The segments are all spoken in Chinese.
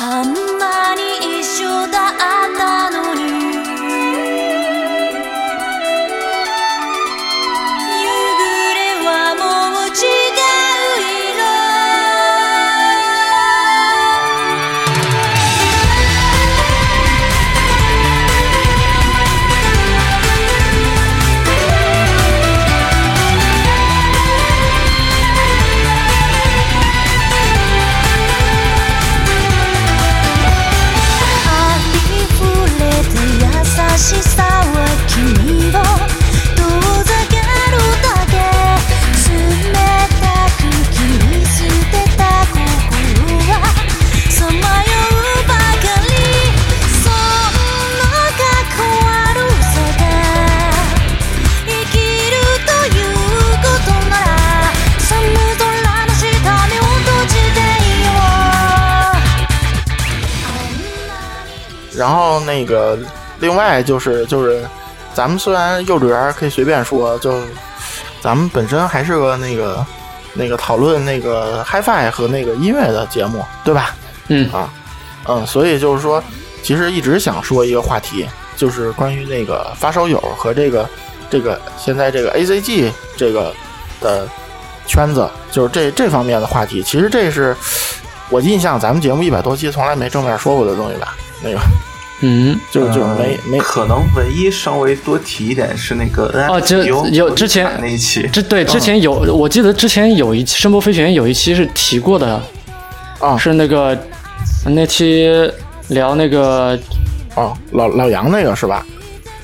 あんまり一緒だ那个另外就是就是，咱们虽然幼稚园可以随便说，就咱们本身还是个那个那个讨论那个 HiFi 和那个音乐的节目，对吧？嗯啊，嗯，所以就是说，其实一直想说一个话题，就是关于那个发烧友和这个这个现在这个 ACG 这个的圈子，就是这这方面的话题。其实这是我印象，咱们节目一百多期从来没正面说过的东西吧？那个嗯，就就没呃没。可能唯一稍微多提一点是那个哦这有之前那一期，这对之前有，我记得之前有一期声波飞行员有一期是提过的，啊。是那个那期聊那个，哦，老老杨那个是吧？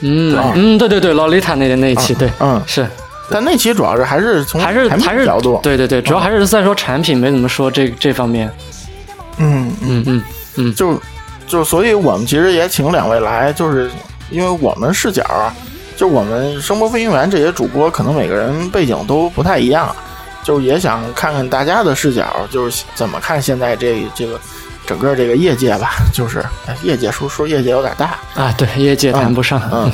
嗯嗯，对对对，洛丽塔那那一期，对，嗯，是。但那期主要是还是从还是还是角度，对对对，主要还是在说产品，没怎么说这这方面，嗯嗯，嗯嗯。就就所以我们其实也请两位来，就是因为我们视角，就我们声波飞行员这些主播，可能每个人背景都不太一样，就是也想看看大家的视角，就是怎么看现在这这个整个这个业界吧，就是哎业界说说业界有点大，啊，对，业界谈不上，嗯，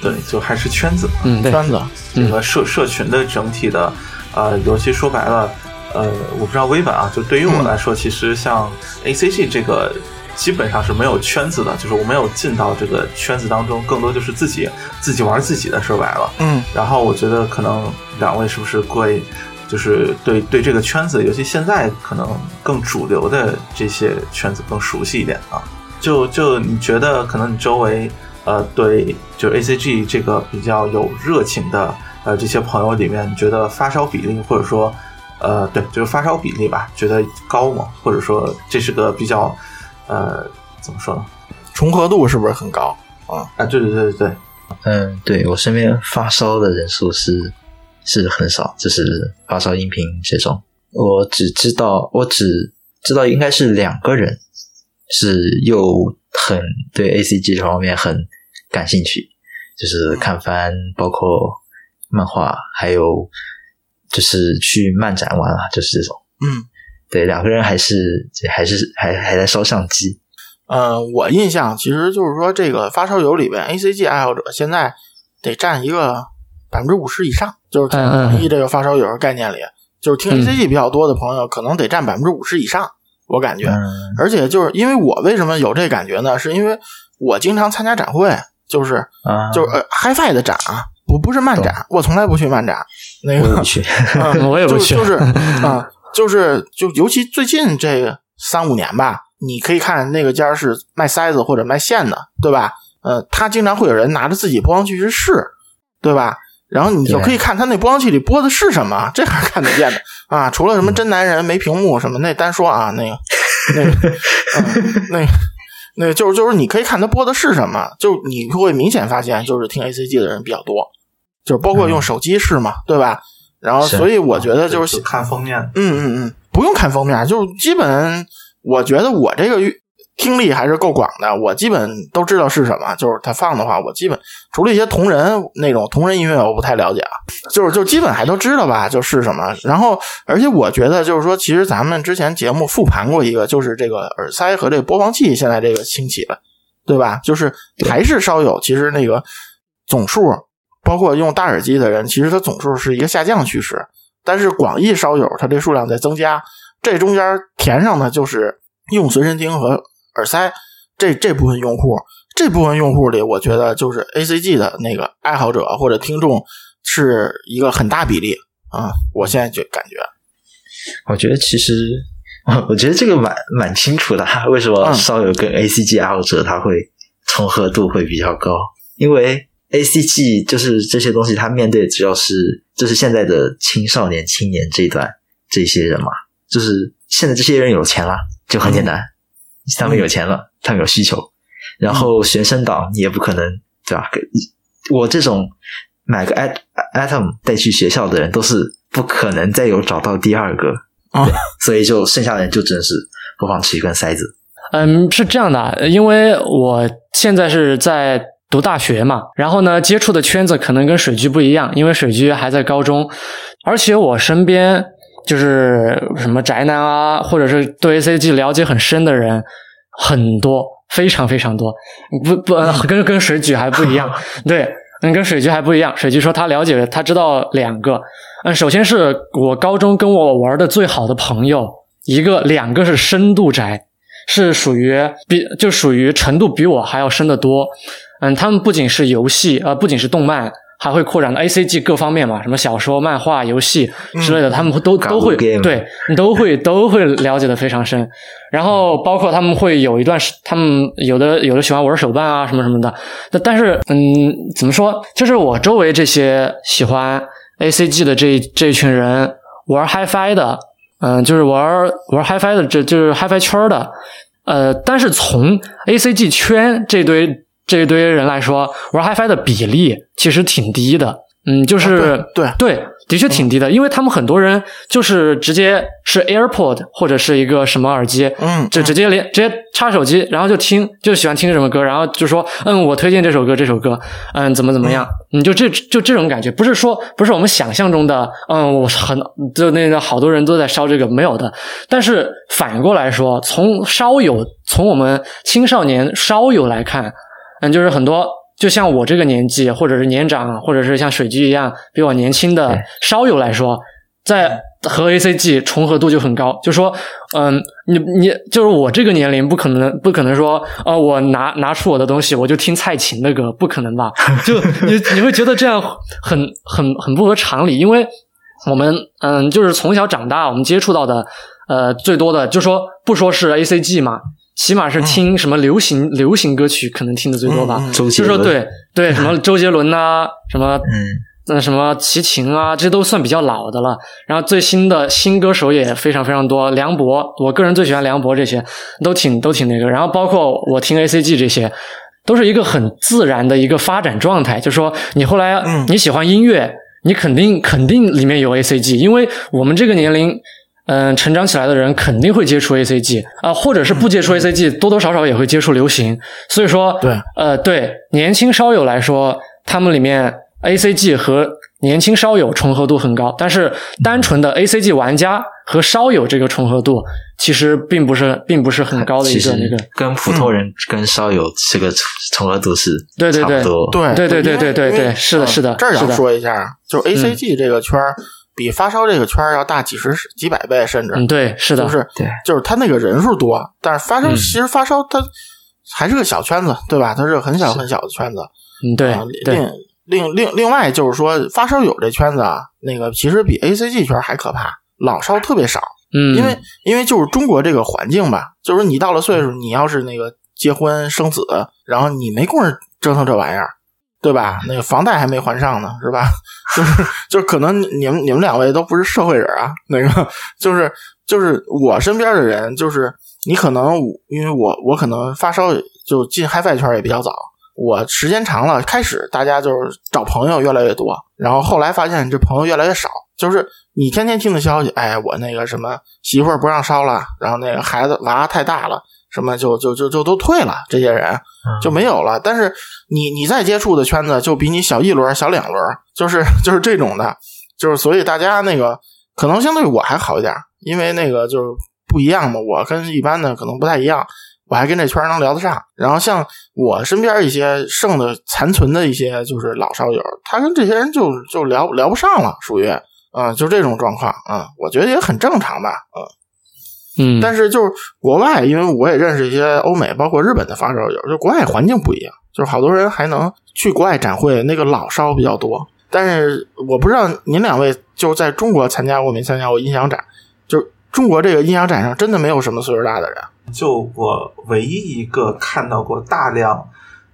对，就还是圈子，嗯对，圈子，这个社社群的整体的，呃，尤其说白了，呃，我不知道微粉啊，就对于我来说，其实像 ACG 这个基本上是没有圈子的，就是我没有进到这个圈子当中，更多就是自己自己玩自己的，说白了。嗯然后我觉得可能两位是不是会，就是对对这个圈子，尤其现在可能更主流的这些圈子更熟悉一点啊？就就你觉得可能你周围呃对就是 ACG 这个比较有热情的呃这些朋友里面，你觉得发烧比例或者说呃对就是发烧比例吧，觉得高吗？或者说这是个比较呃怎么说呢？重合度是不是很高？啊，啊对对对对对，嗯，对我身边发烧的人数是是很少，就是发烧音频这种，我只知道我只知道应该是两个人是又很对 A C G 这方面很感兴趣，就是看番，包括漫画，还有就是去漫展玩啊，就是这种。嗯。对，两个人还是还是还还在烧相机，呃，我印象其实就是说，这个发烧友里边，A C G 爱好者现在得占一个百分之五十以上，就是嗯嗯统一这个发烧友概念里，就是听嗯 A C G 比较多的朋友，可能得占百分之五十以上，我感觉。嗯而且就是因为我为什么有这感觉呢？是因为我经常参加展会，就是啊，就是呃 HiFi 的展啊，不不是漫展，我从来不去漫展。那个我也不去，嗯 我也不去就就是 啊、就是就尤其最近这三五年吧，你可以看那个家是卖塞子或者卖线的，对吧？呃，他经常会有人拿着自己播放器去试，对吧？然后你就可以看他那播放器里播的是什么，这还是看得见的啊。除了什么真男人没屏幕什么，那单说啊，那个那个、嗯、那个。那个就是就是你可以看他播的是什么，就你会明显发现，就是听 A C G 的人比较多，就是包括用手机试嘛，对吧？然后所以我觉得就是就看封面，嗯嗯嗯，不用看封面，就基本我觉得我这个听力还是够广的，我基本都知道是什么。就是他放的话，我基本除了一些同人那种同人音乐，我不太了解啊，就是就基本还都知道吧，就是什么。然后，而且我觉得就是说，其实咱们之前节目复盘过一个，就是这个耳塞和这个播放器现在这个兴起了，对吧？就是还是稍有，其实那个总数，包括用大耳机的人，其实它总数是一个下降趋势。但是广义烧友它这数量在增加，这中间填上的就是用随身听和耳塞这这部分用户，这部分用户里，我觉得就是 A C G 的那个爱好者或者听众是一个很大比例啊。我现在就感觉，我觉得其实，我觉得这个蛮蛮清楚的。为什么嗯烧友跟 A C G 爱好者他会重合度会比较高？因为 A C G 就是这些东西，它面对的主要是就是现在的青少年、青年这一段这些人嘛，就是现在这些人有钱了，就很简单，他们有钱了，他们有需求，然后学生党你也不可能对吧？我这种买个 at atom 带去学校的人，都是不可能再有找到第二个啊所以就剩下的人就只能是播放器跟塞子。嗯，是这样的，因为我现在是在读大学嘛，然后呢，接触的圈子可能跟水居不一样，因为水居还在高中，而且我身边就是什么宅男啊，或者是对 ACG 了解很深的人很多，非常非常多，不不，跟跟水居还不一样，对。嗯，跟水居还不一样。水居说他了解，他知道两个。嗯，首先是我高中跟我玩的最好的朋友，一个、两个是深度宅，是属于比就属于程度比我还要深得多。嗯，他们不仅是游戏，呃，不仅是动漫，还会扩展到 A C G 各方面嘛，什么小说、漫画、游戏之类的，他们都都会对都会 都会了解的非常深。然后包括他们会有一段时，他们有的有的喜欢玩手办啊什么什么的。但但是嗯，怎么说？就是我周围这些喜欢 A C G 的这这一群人玩 HiFi 的，嗯，就是玩玩 HiFi 的，这就是 HiFi 圈的。呃，但是从 A C G 圈这堆这一堆人来说，玩 HiFi 的比例其实挺低的。嗯，就是、啊对对，的确挺低的，因为他们很多人就是直接是 AirPod 或者是一个什么耳机，嗯就直接连直接插手机，然后就听，就喜欢听什么歌，然后就说，嗯，我推荐这首歌，这首歌，嗯，怎么怎么样，你就这就这种感觉，不是说不是我们想象中的，嗯，我很就那个好多人都在烧这个没有的，但是反过来说，从烧友，从我们青少年烧友来看，嗯，就是很多。就像我这个年纪，或者是年长，或者是像水居一样比我年轻的对烧友来说，在和 A C G 重合度就很高。就说，嗯，你你就是我这个年龄，不可能不可能说，呃，我拿拿出我的东西，我就听蔡琴的歌，不可能吧？就你你会觉得这样很很很不合常理，因为我们嗯，就是从小长大，我们接触到的呃最多的，就说不说是 A C G 嘛。起码是听什么流行、流行歌曲，可能听的最多吧。嗯嗯周杰伦，就说对对，什么周杰伦呐、什么嗯，那什么齐秦啊，这都算比较老的了。然后最新的新歌手也非常非常多，梁博，我个人最喜欢梁博，这些都挺都挺那个。然后包括我听 A C G 这些，都是一个很自然的一个发展状态。就说你后来嗯你喜欢音乐，你肯定肯定里面有 A C G，因为我们这个年龄。嗯，成长起来的人肯定会接触 A C G 啊、或者是不接触 A C G，多多少少也会接触流行。所以说，对，呃，对年轻烧友来说，他们里面 A C G 和年轻烧友重合度很高，但是单纯的 A C G 玩家和烧友这个重合度其实并不是并不是很高的一个那个。跟普通人跟烧友这个重合度是对对对。对对对对对对对是的嗯是的这儿要是的说一下，就是 A C G 这个圈儿比发烧这个圈儿要大几十几百倍，甚至嗯，对，是的，就是对就是他那个人数多，但是发烧嗯其实发烧它还是个小圈子，对吧？它是个很小很小的圈子。嗯，对啊对，另另另另外就是说，发烧友这圈子啊，那个其实比 A C G 圈还可怕，老烧特别少。嗯，因为因为就是中国这个环境吧，就是你到了岁数，你要是那个结婚生子，然后你没工夫折腾这玩意儿，对吧？那个房贷还没还上呢，是吧？就是就是可能你们你们两位都不是社会人啊，那个就是就是我身边的人，就是你可能因为我我可能发烧就进 HiFi 圈也比较早。我时间长了，开始大家就是找朋友越来越多，然后后来发现这朋友越来越少，就是你天天听的消息，哎，我那个什么媳妇不让烧了，然后那个孩子娃太大了，什么就就就就都退了，这些人就没有了。但是你你再接触的圈子就比你小一轮、小两轮，就是 就是这种的，就是所以大家那个可能相对我还好一点，因为那个就是不一样嘛，我跟一般的可能不太一样。我还跟这圈能聊得上，然后像我身边一些剩的残存的一些就是老烧友，他跟这些人就就聊聊不上了，属于啊、就这种状况啊、我觉得也很正常吧，嗯嗯，但是就是国外，因为我也认识一些欧美，包括日本的发烧友，就国外环境不一样，就是好多人还能去国外展会，那个老烧比较多。但是我不知道您两位就在中国参加过没参加过音响展？就中国这个音响展上真的没有什么岁数大的人。就我唯一一个看到过大量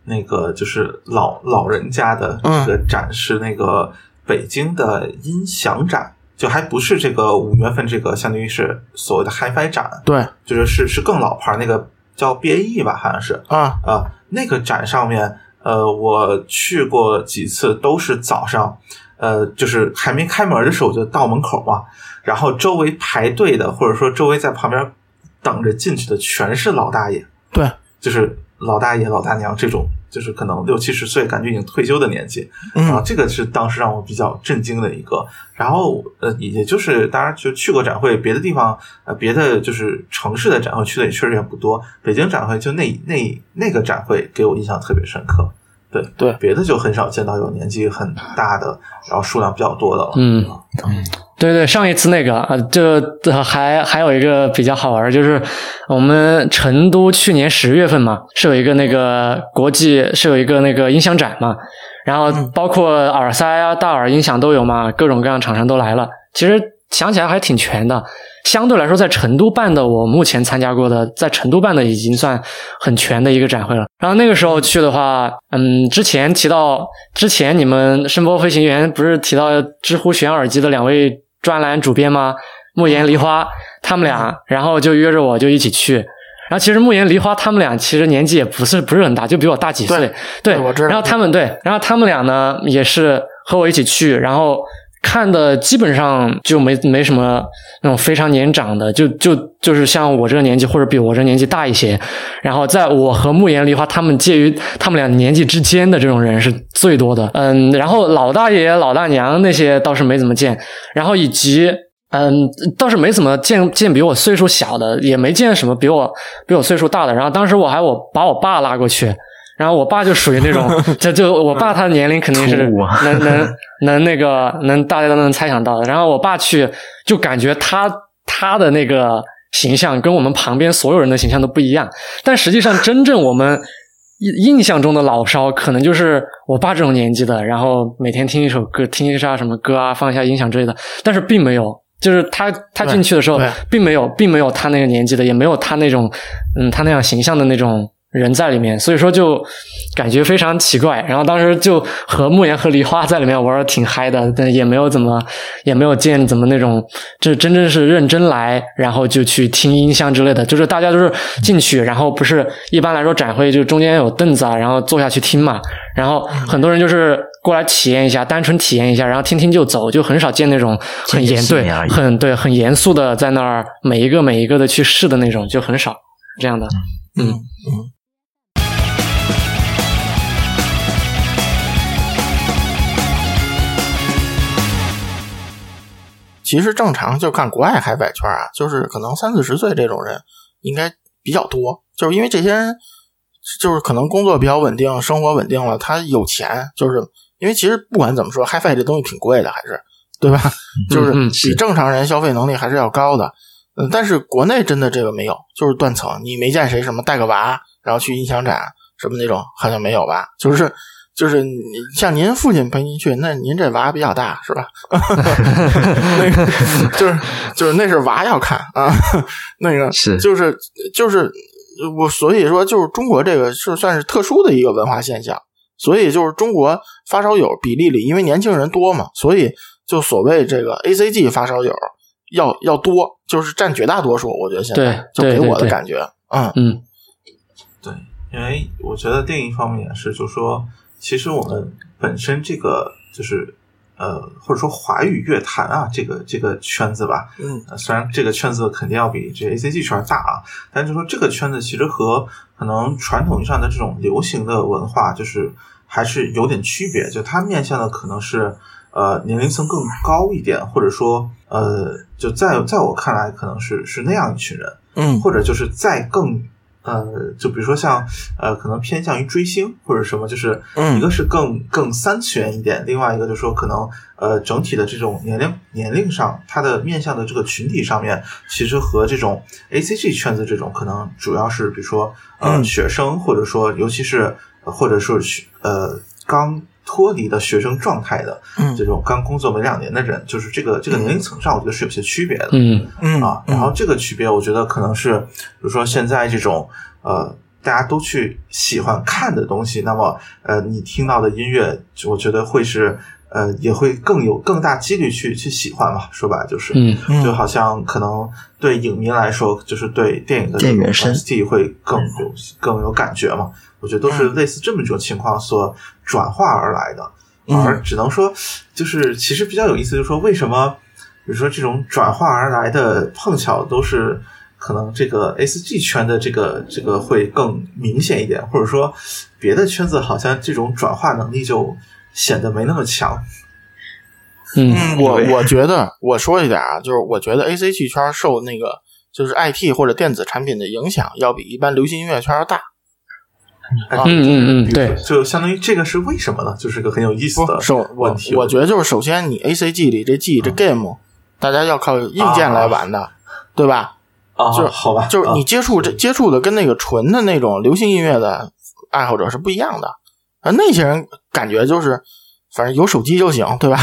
那个就是老老人家的嗯这个展示那个北京的音响展，就还不是这个五月份这个相当于是所谓的 HiFi 展，对。就是是是更老牌儿那个叫 BAE 吧，好像是。啊，啊、那个展上面，呃，我去过几次，都是早上，呃，就是还没开门的时候就到门口嘛，然后周围排队的，或者说周围在旁边等着进去的全是老大爷，对，就是老大爷、老大娘这种，就是可能六七十岁，感觉已经退休的年纪，然后这个是当时让我比较震惊的一个。然后呃，也就是当然就去过展会，别的地方呃别的就是城市的展会去的也确实也不多。北京展会就那那那个展会给我印象特别深刻。对对别的就很少见到有年纪很大的，然后数量比较多的了。嗯对对，上一次那个啊，这这还还有一个比较好玩，就是我们成都去年十月份嘛，是有一个那个国际是有一个那个音响展嘛，然后包括耳塞啊、大耳音响都有嘛，各种各样厂商都来了。其实想起来还挺全的，相对来说，在成都办的，我目前参加过的，在成都办的已经算很全的一个展会了。然后那个时候去的话，嗯，之前提到之前你们声波飞行员不是提到知乎选耳机的两位专栏主编吗？慕言、梨花他们俩，然后就约着我就一起去。然后其实慕言、梨花他们俩其实年纪也不是不是很大，就比我大几岁。对，对我知道然后他们对，然后他们俩呢也是和我一起去，然后看的基本上就没没什么那种非常年长的，就就就是像我这个年纪或者比我这年纪大一些，然后在我和慕言梨花他们介于他们俩年纪之间的这种人是最多的，嗯，然后老大爷老大娘那些倒是没怎么见，然后以及。嗯，倒是没怎么见见比我岁数小的，也没见什么比我比我岁数大的。然后当时我还我把我爸拉过去，然后我爸就属于那种，就就我爸他的年龄肯定是 能能能那个能大家都能猜想到的。然后我爸去就感觉他他的那个形象跟我们旁边所有人的形象都不一样，但实际上真正我们印印象中的老烧，可能就是我爸这种年纪的，然后每天听一首歌，听一下什么歌啊，放一下音响之类的，但是并没有。就是他，他进去的时候并没有，并没有他那个年纪的，也没有他那种，嗯，他那样形象的那种人在里面，所以说就感觉非常奇怪。然后当时就和慕言和梨花在里面玩的挺嗨的，但也没有怎么，也没有见怎么那种，这真正是认真来，然后就去听音箱之类的。就是大家都是进去，然后不是一般来说展会就中间有凳子啊，然后坐下去听嘛。然后很多人就是过来体验一下，单纯体验一下，然后听听就走，就很少见那种很严对很对很严肃的在那儿每一个每一个的去试的那种，就很少这样的。嗯其实正常就看国外海外圈啊，就是可能三四十岁这种人应该比较多，就是因为这些人就是可能工作比较稳定，生活稳定了，他有钱，就是因为其实不管怎么说，HiFi 这东西挺贵的，还是对吧？就是嗯比正常人消费能力还是要高的。嗯，但是国内真的这个没有，就是断层，你没见谁什么带个娃然后去音响展什么那种，好像没有吧？就是就是你像您父亲陪您去，那您这娃比较大是吧？那个就是就是那是娃要看啊，那个是就是就是我所以说就是中国这个是算是特殊的一个文化现象，所以就是中国发烧友比例里，因为年轻人多嘛，所以就所谓这个 ACG 发烧友要要多，就是占绝大多数。我觉得现在对就给我的感觉，嗯嗯对，因为我觉得另一方面也是，就是说，其实我们本身这个就是呃，或者说华语乐坛啊，这个这个圈子吧，嗯呃，虽然这个圈子肯定要比这 A C G 圈大啊，但就说这个圈子其实和可能传统意义上的这种流行的文化，就是还是有点区别。就它面向的可能是呃年龄层更高一点，或者说呃，就在在我看来，可能是是那样一群人。嗯或者就是再更呃，就比如说像呃，可能偏向于追星或者什么，就是嗯一个是更更三次元一点，另外一个就是说可能呃整体的这种年龄年龄上，它的面向的这个群体上面，其实和这种 A C G 圈子这种可能主要是比如说呃、嗯学生，或者说尤其是呃或者说是呃刚脱离的学生状态的嗯。这种刚工作没两年的人，就是这个这个年龄层上，我觉得是有些区别的。嗯。嗯。啊，然后这个区别，我觉得可能是，比如说现在这种呃，大家都去喜欢看的东西，那么呃，你听到的音乐，我觉得会是呃，也会更有更大几率去去喜欢嘛。说白了就是，嗯。嗯。就好像可能对影迷来说，就是对电影的电影原声 OST 会更有更有感觉嘛。我觉得都是类似这么一种情况所转化而来的。嗯而只能说，就是其实比较有意思，就是说为什么，比如说这种转化而来的碰巧都是可能这个 S G 圈的这个这个会更明显一点，或者说别的圈子好像这种转化能力就显得没那么强。嗯嗯，我我觉得我说一点啊，就是我觉得 A C G 圈受那个就是 I T 或者电子产品的影响，要比一般流行音乐圈要大。啊嗯嗯嗯嗯，对，就相当于这个是为什么呢？就是个很有意思的不首我问题。我觉得就是首先你 A C G 里这 G 这 game，大家要靠硬件来玩的，对吧？啊，就是好吧，就是你啊接触这接触的跟那个纯的那种流行音乐的爱好者是不一样的。啊，那些人感觉就是反正有手机就行，对吧？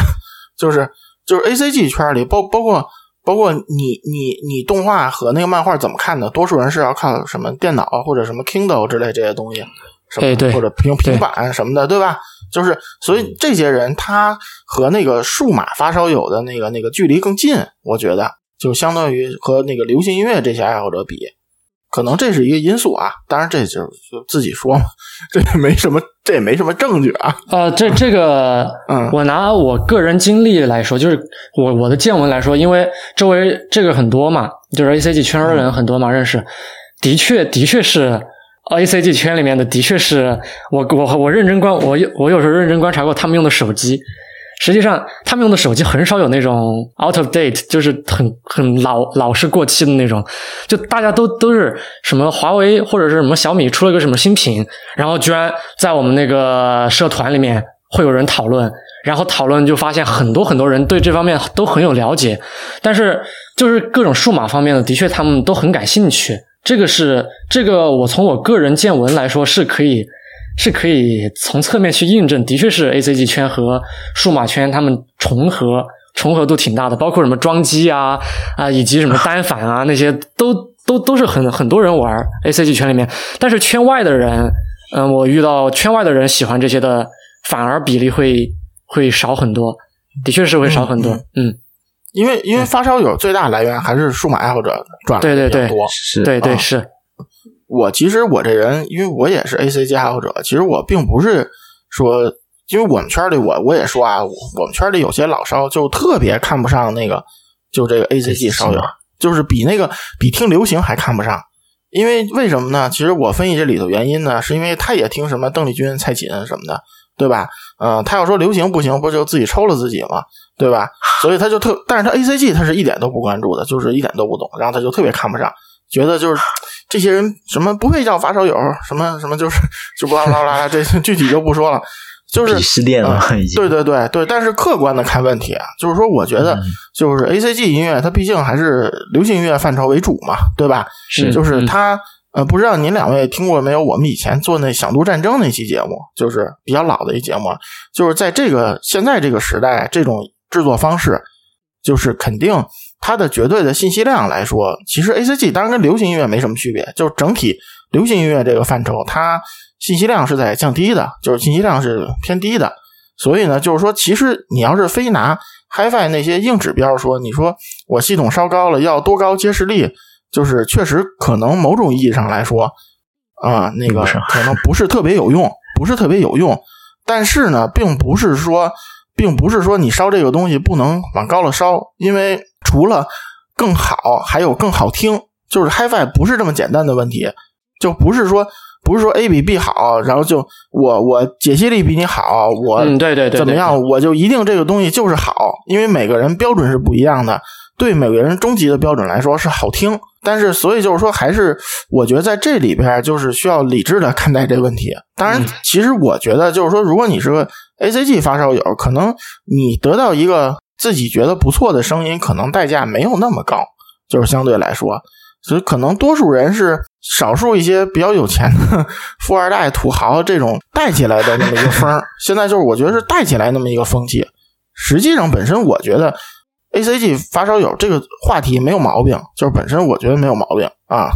就是就是 A C G 圈里包包括包括你你你动画和那个漫画怎么看的？多数人是要靠什么电脑或者什么 Kindle 之类这些东西，什么或者平平板什么的，对吧？就是所以这些人他和那个数码发烧友的那个那个距离更近，我觉得就相当于和那个流行音乐这些爱好者比，可能这是一个因素啊。当然这就是就自己说嘛，这也没什么，这也没什么证据啊。呃，这这个，嗯我拿我个人经历来说，就是我我的见闻来说，因为周围这个很多嘛，就是 A C G 圈的人很多嘛，认识，的确的确是 A C G 圈里面的，的确是我我我认真观我有我有时候认真观察过他们用的手机。实际上，他们用的手机很少有那种 out of date，就是很很老老是过期的那种。就大家都都是什么华为或者是什么小米出了个什么新品，然后居然在我们那个社团里面会有人讨论，然后讨论就发现很多很多人对这方面都很有了解，但是就是各种数码方面的，的确他们都很感兴趣。这个是这个，我从我个人见闻来说是可以是可以从侧面去印证，的确是 A C G 圈和数码圈他们重合重合度挺大的，包括什么装机啊啊，以及什么单反啊 那些都都都是很很多人玩 A C G 圈里面，但是圈外的人，嗯，我遇到圈外的人喜欢这些的，反而比例会会少很多，的确是会少很多，嗯，因为因为发烧友最大来源还是数码爱好者赚的对对对。是对对啊。是，我其实我这人，因为我也是 A C G 爱好者，其实我并不是说，因为我们圈里我我也说啊，我我们圈里有些老烧就特别看不上那个，就这个 A C G 烧友，就是比那个比听流行还看不上。因为为什么呢？其实我分析这里头原因呢，是因为他也听什么邓丽君、蔡琴什么的，对吧？嗯、他要说流行不行，不就自己抽了自己吗？对吧？所以他就特，但是他 A C G 他是一点都不关注的，就是一点都不懂，然后他就特别看不上，觉得就是这些人什么不配叫发烧友，什么 什么就是就巴拉巴拉，这具体就不说了，就是鄙视链了，已经。对对对对，但是客观的看问题啊，就是说，我觉得嗯就是 A C G 音乐，它毕竟还是流行音乐范畴为主嘛，对吧？是就是嗯它呃，不知道您两位听过没有？我们以前做那《响度战争》那期节目，就是比较老的一节目，就是在这个现在这个时代，这种制作方式，就是肯定它的绝对的信息量来说，其实 A C G 当然跟流行音乐没什么区别，就是整体流行音乐这个范畴，它信息量是在降低的，就是信息量是偏低的。所以呢，就是说，其实你要是非拿 HiFi 那些硬指标说，你说我系统烧高了，要多高接视力，就是确实可能某种意义上来说，啊、那个可能不是特别有用，不是特别有用。但是呢，并不是说，并不是说你烧这个东西不能往高了烧，因为除了更好，还有更好听，就是 HiFi 不是这么简单的问题，就不是说不是说 A 比 B 好，然后就我我解析力比你好，我对对，对怎么样，我就一定这个东西就是好，因为每个人标准是不一样的。对每个人终极的标准来说是好听，但是所以就是说，还是我觉得在这里边就是需要理智的看待这个问题。当然，其实我觉得就是说，如果你是个 A C G 发烧友，可能你得到一个自己觉得不错的声音，可能代价没有那么高，就是相对来说，所以可能多数人是少数一些比较有钱的富二代、土豪这种带起来的那么一个风儿。现在就是我觉得是带起来那么一个风气。实际上，本身我觉得 A C G 发烧友这个话题没有毛病，就是本身我觉得没有毛病啊。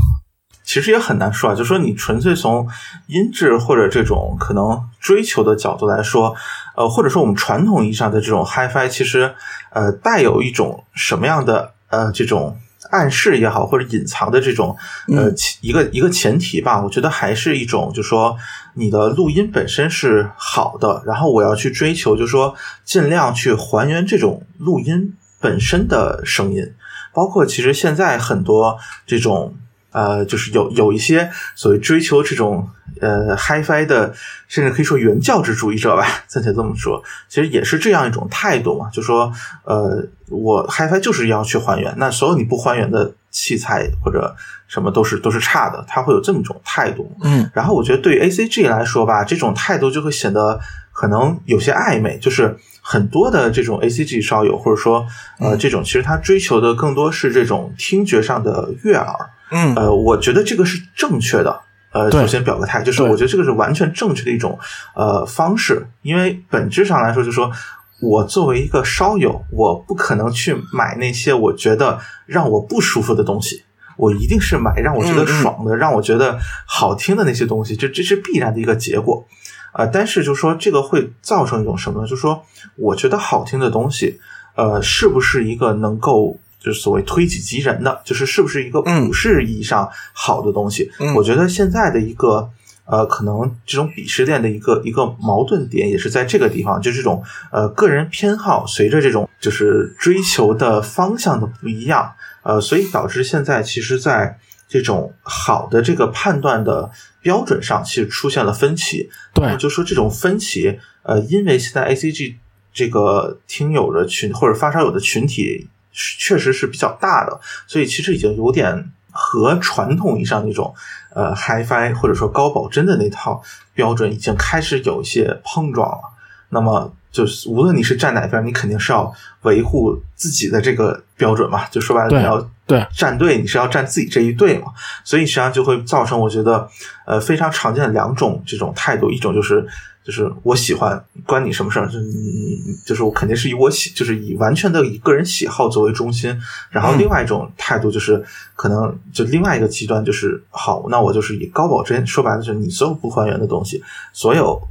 其实也很难说啊，就说你纯粹从音质或者这种可能追求的角度来说，呃，或者说我们传统意义上的这种 HiFi，其实呃带有一种什么样的呃这种暗示也好，或者隐藏的这种呃其一个一个前提吧，我觉得还是一种，就说你的录音本身是好的，然后我要去追求，就说尽量去还原这种录音本身的声音，包括其实现在很多这种。呃，就是有有一些所谓追求这种呃 HiFi 的，甚至可以说原教旨主义者吧，暂且这么说，其实也是这样一种态度嘛，就说呃，我 HiFi 就是要去还原，那所有你不还原的器材或者什么都是都是差的，他会有这么一种态度。嗯，然后我觉得对于 ACG 来说吧，这种态度就会显得可能有些暧昧，就是很多的这种 ACG 烧友，或者说呃这种，其实他追求的更多是这种听觉上的悦耳。嗯呃，我觉得这个是正确的。呃，首先表个态，就是我觉得这个是完全正确的一种呃方式，因为本质上来说，就是说我作为一个烧友，我不可能去买那些我觉得让我不舒服的东西，我一定是买让我觉得嗯嗯爽的、让我觉得好听的那些东西，这这是必然的一个结果。呃，但是就说这个会造成一种什么呢？就是说，我觉得好听的东西，呃，是不是一个能够就是所谓推己及人的，就是是不是一个嗯普世意义上好的东西？嗯我觉得现在的一个呃，可能这种鄙视链的一个一个矛盾点也是在这个地方，就这种呃个人偏好随着这种就是追求的方向的不一样，呃，所以导致现在其实，在这种好的这个判断的标准上，其实出现了分歧。对就说这种分歧，呃，因为现在 ACG 这个听友的群或者发烧友的群体是确实是比较大的，所以其实已经有点和传统意义上那种呃 HiFi 或者说高保真的那套标准已经开始有一些碰撞了。那么就是无论你是站哪边，你肯定是要维护自己的这个标准嘛。就说白了，你要对站队，你是要站自己这一队嘛。所以实际上就会造成，我觉得呃非常常见的两种这种态度，一种就是就是我喜欢，关你什么事儿？就是你就是我肯定是以我喜，就是以完全的以个人喜好作为中心。然后另外一种态度就是可能就另外一个极端就是好，那我就是以高保真，说白了就是你所有不还原的东西，所有。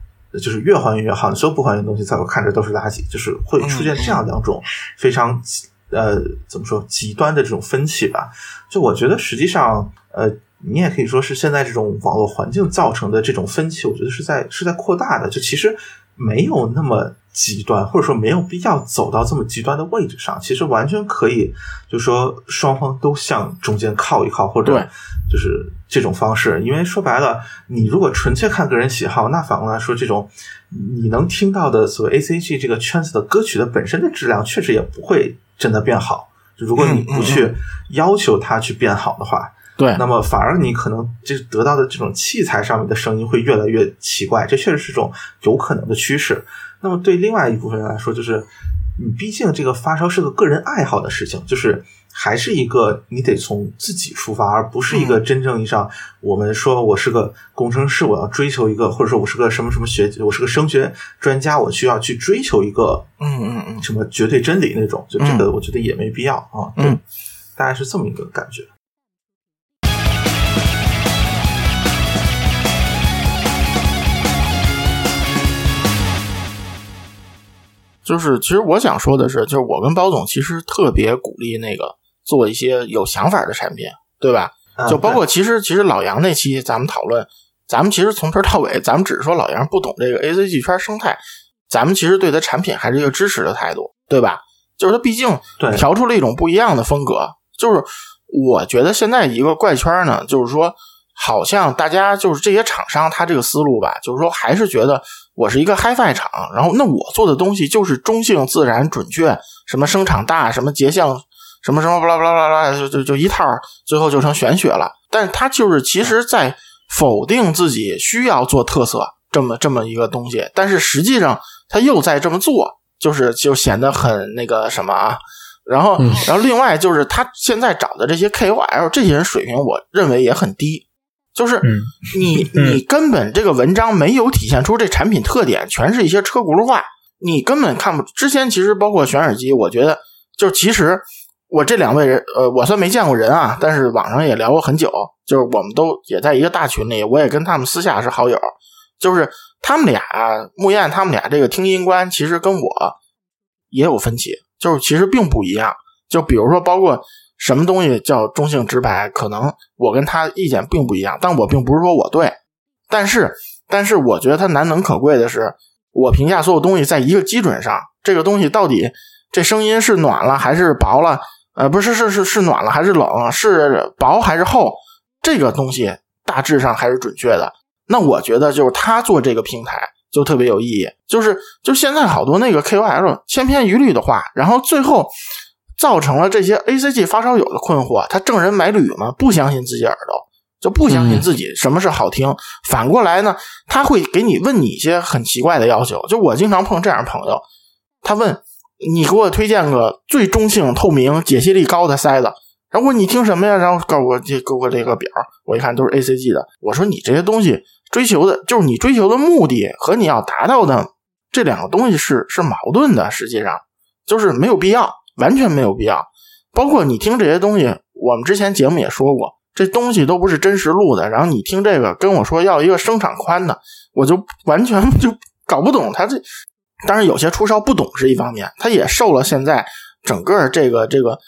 就是越还原越好，你所有不还原的东西在我看着都是垃圾，就是会出现这样两种非常呃怎么说极端的这种分歧吧。就我觉得实际上呃，你也可以说是现在这种网络环境造成的这种分歧，我觉得是在是在扩大的。就其实没有那么极端，或者说没有必要走到这么极端的位置上。其实完全可以，就说双方都向中间靠一靠，或者对就是这种方式。因为说白了，你如果纯粹看个人喜好，那反过来说，这种你能听到的所谓 A C G 这个圈子的歌曲的本身的质量，确实也不会真的变好。如果你不去要求它去变好的话，对，那么反而你可能就得到的这种器材上面的声音会越来越奇怪，这确实是种有可能的趋势。那么对另外一部分人来说，就是你毕竟这个发烧是个个人爱好的事情，就是还是一个你得从自己出发，而不是一个真正意义上我们说我是个工程师，我要追求一个，或者说我是个什么什么学，我是个声学专家，我需要去追求一个嗯嗯嗯，什么绝对真理那种，就这个我觉得也没必要啊。嗯，大概是这么一个感觉。就是其实我想说的是，就是我跟包总其实特别鼓励那个做一些有想法的产品，对吧？啊就包括其实其实老杨那期咱们讨论，咱们其实从头到尾，咱们只是说老杨不懂这个 A C G 圈生态，咱们其实对他产品还是一个支持的态度，对吧？就是他毕竟对调出了一种不一样的风格。就是我觉得现在一个怪圈呢，就是说好像大家就是这些厂商他这个思路吧，就是说还是觉得我是一个 HiFi 厂，然后那我做的东西就是中性、自然、准确，什么声场大，什么结像什么什么巴拉巴拉巴拉，就就就一套，最后就成玄学了。但是他就是其实在否定自己需要做特色这么这么一个东西，但是实际上他又在这么做，就是就显得很那个什么啊。然后，然后另外就是他现在找的这些 KOL 这些人水平，我认为也很低。就是你你根本这个文章没有体现出这产品特点，全是一些车轱辘话，你根本看不。之前其实包括选耳机，我觉得就其实我这两位人，呃，我算没见过人啊，但是网上也聊过很久，就是我们都也在一个大群里，我也跟他们私下是好友，就是他们俩木燕他们俩这个听音观其实跟我也有分歧。就是其实并不一样，就比如说，包括什么东西叫中性直白，可能我跟他意见并不一样，但我并不是说我对，但是，但是我觉得他难能可贵的是，我评价所有东西在一个基准上，这个东西到底这声音是暖了还是薄了？呃，不是，是是是暖了还是冷？是薄还是厚？这个东西大致上还是准确的。那我觉得就是他做这个平台。就特别有意义，就是就现在好多那个 KOL 千篇一律的话，然后最后造成了这些 ACG 发烧友的困惑。他证人买铝嘛，不相信自己耳朵，就不相信自己什么是好听。反过来呢，他会给你问你一些很奇怪的要求。就我经常碰这样朋友，他问你给我推荐个最中性、透明、解析力高的塞子，然后问你听什么呀？然后告诉我这给我这个表，我一看都是 ACG 的。我说你这些东西。追求的就是你追求的目的和你要达到的这两个东西是是矛盾的，实际上就是没有必要，完全没有必要。包括你听这些东西，我们之前节目也说过，这东西都不是真实录的。然后你听这个跟我说要一个声场宽的，我就完全就搞不懂他这。当然有些出烧不懂是一方面，他也受了现在整个这个这个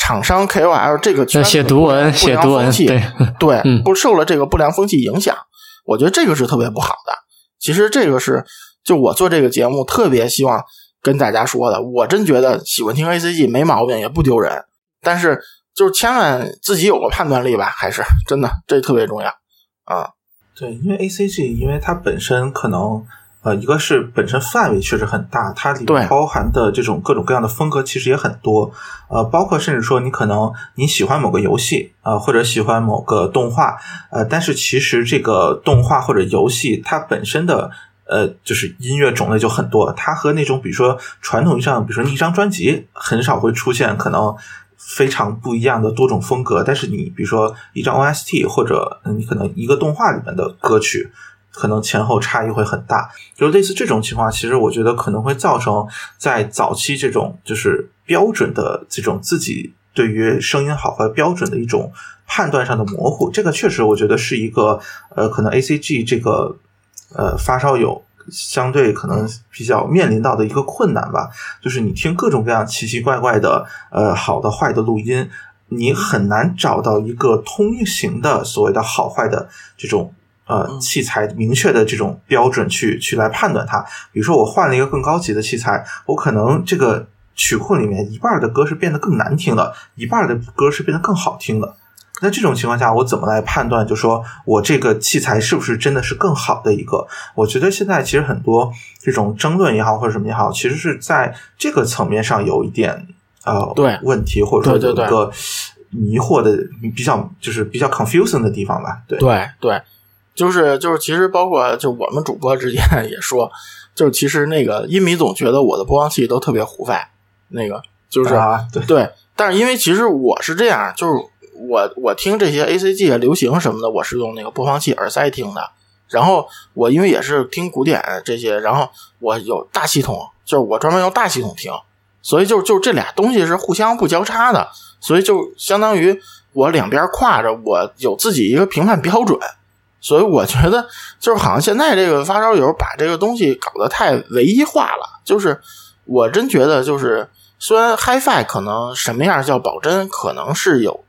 厂商 KOL 这个写读文写读文对对，不受了这个不良风气影响。我觉得这个是特别不好的。其实这个是，就我做这个节目特别希望跟大家说的。我真觉得喜欢听 A C G 没毛病，也不丢人。但是就是千万自己有个判断力吧，还是真的这特别重要啊。对，因为 A C G，因为它本身可能。呃，一个是本身范围确实很大，它里面包含的这种各种各样的风格其实也很多。呃，包括甚至说你可能你喜欢某个游戏啊，或者喜欢某个动画，呃，但是其实这个动画或者游戏它本身的呃就是音乐种类就很多，它和那种比如说传统意义上，比如说一张专辑很少会出现可能非常不一样的多种风格，但是你比如说一张 OST 或者你可能一个动画里面的歌曲。可能前后差异会很大，就类似这种情况，其实我觉得可能会造成在早期这种就是标准的这种自己对于声音好坏标准的一种判断上的模糊。这个确实我觉得是一个呃，可能 A C G 这个呃发烧友相对可能比较面临到的一个困难吧。就是你听各种各样奇奇怪怪的呃好的坏的录音，你很难找到一个通行的所谓的好坏的这种。呃，器材明确的这种标准去去来判断它。比如说，我换了一个更高级的器材，我可能这个曲库里面一半的歌是变得更难听了，一半的歌是变得更好听了。那这种情况下，我怎么来判断？就说我这个器材是不是真的是更好的一个？我觉得现在其实很多这种争论也好，或者什么也好，其实是在这个层面上有一点呃对问题，或者说有一个迷惑的比较就是比较 confusing 的地方吧。对对对。就是就是，其实包括就我们主播之间 也说，就是其实那个音迷总觉得我的播放器都特别胡范，那个就是啊，对对。但是因为其实我是这样，就是我我听这些 A C G 啊流行什么的，我是用那个播放器耳塞听的。然后我因为也是听古典这些，然后我有大系统，就是我专门用大系统听，所以就就这俩东西是互相不交叉的，所以就相当于我两边跨着，我有自己一个评判标准。所以我觉得，就是好像现在这个发烧友把这个东西搞得太唯一化了。就是我真觉得，就是虽然 HiFi 可能什么样叫保真，可能是有，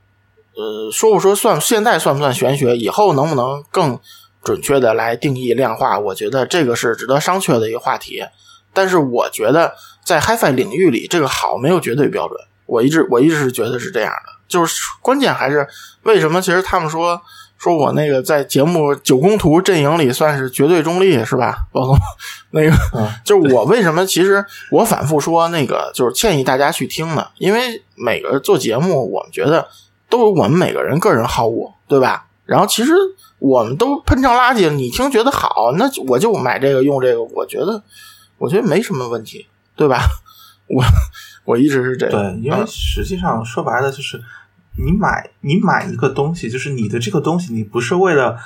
呃，说不说算现在算不算玄学，以后能不能更准确的来定义量化，我觉得这个是值得商榷的一个话题。但是我觉得在 HiFi 领域里，这个好没有绝对标准。我一直我一直是觉得是这样的，就是关键还是为什么？其实他们说。说我那个在节目九宫图阵营里算是绝对中立，是吧？包总，那个、嗯就是我为什么？其实我反复说那个，就是建议大家去听的，因为每个做节目，我们觉得都有我们每个人个人好恶，对吧？然后其实我们都喷成垃圾了，你听觉得好，那我就买这个用这个，我觉得我觉得没什么问题，对吧？我我一直是这样，对，因为嗯实际上说白了就是，你买你买一个东西，就是你的这个东西，你不是为了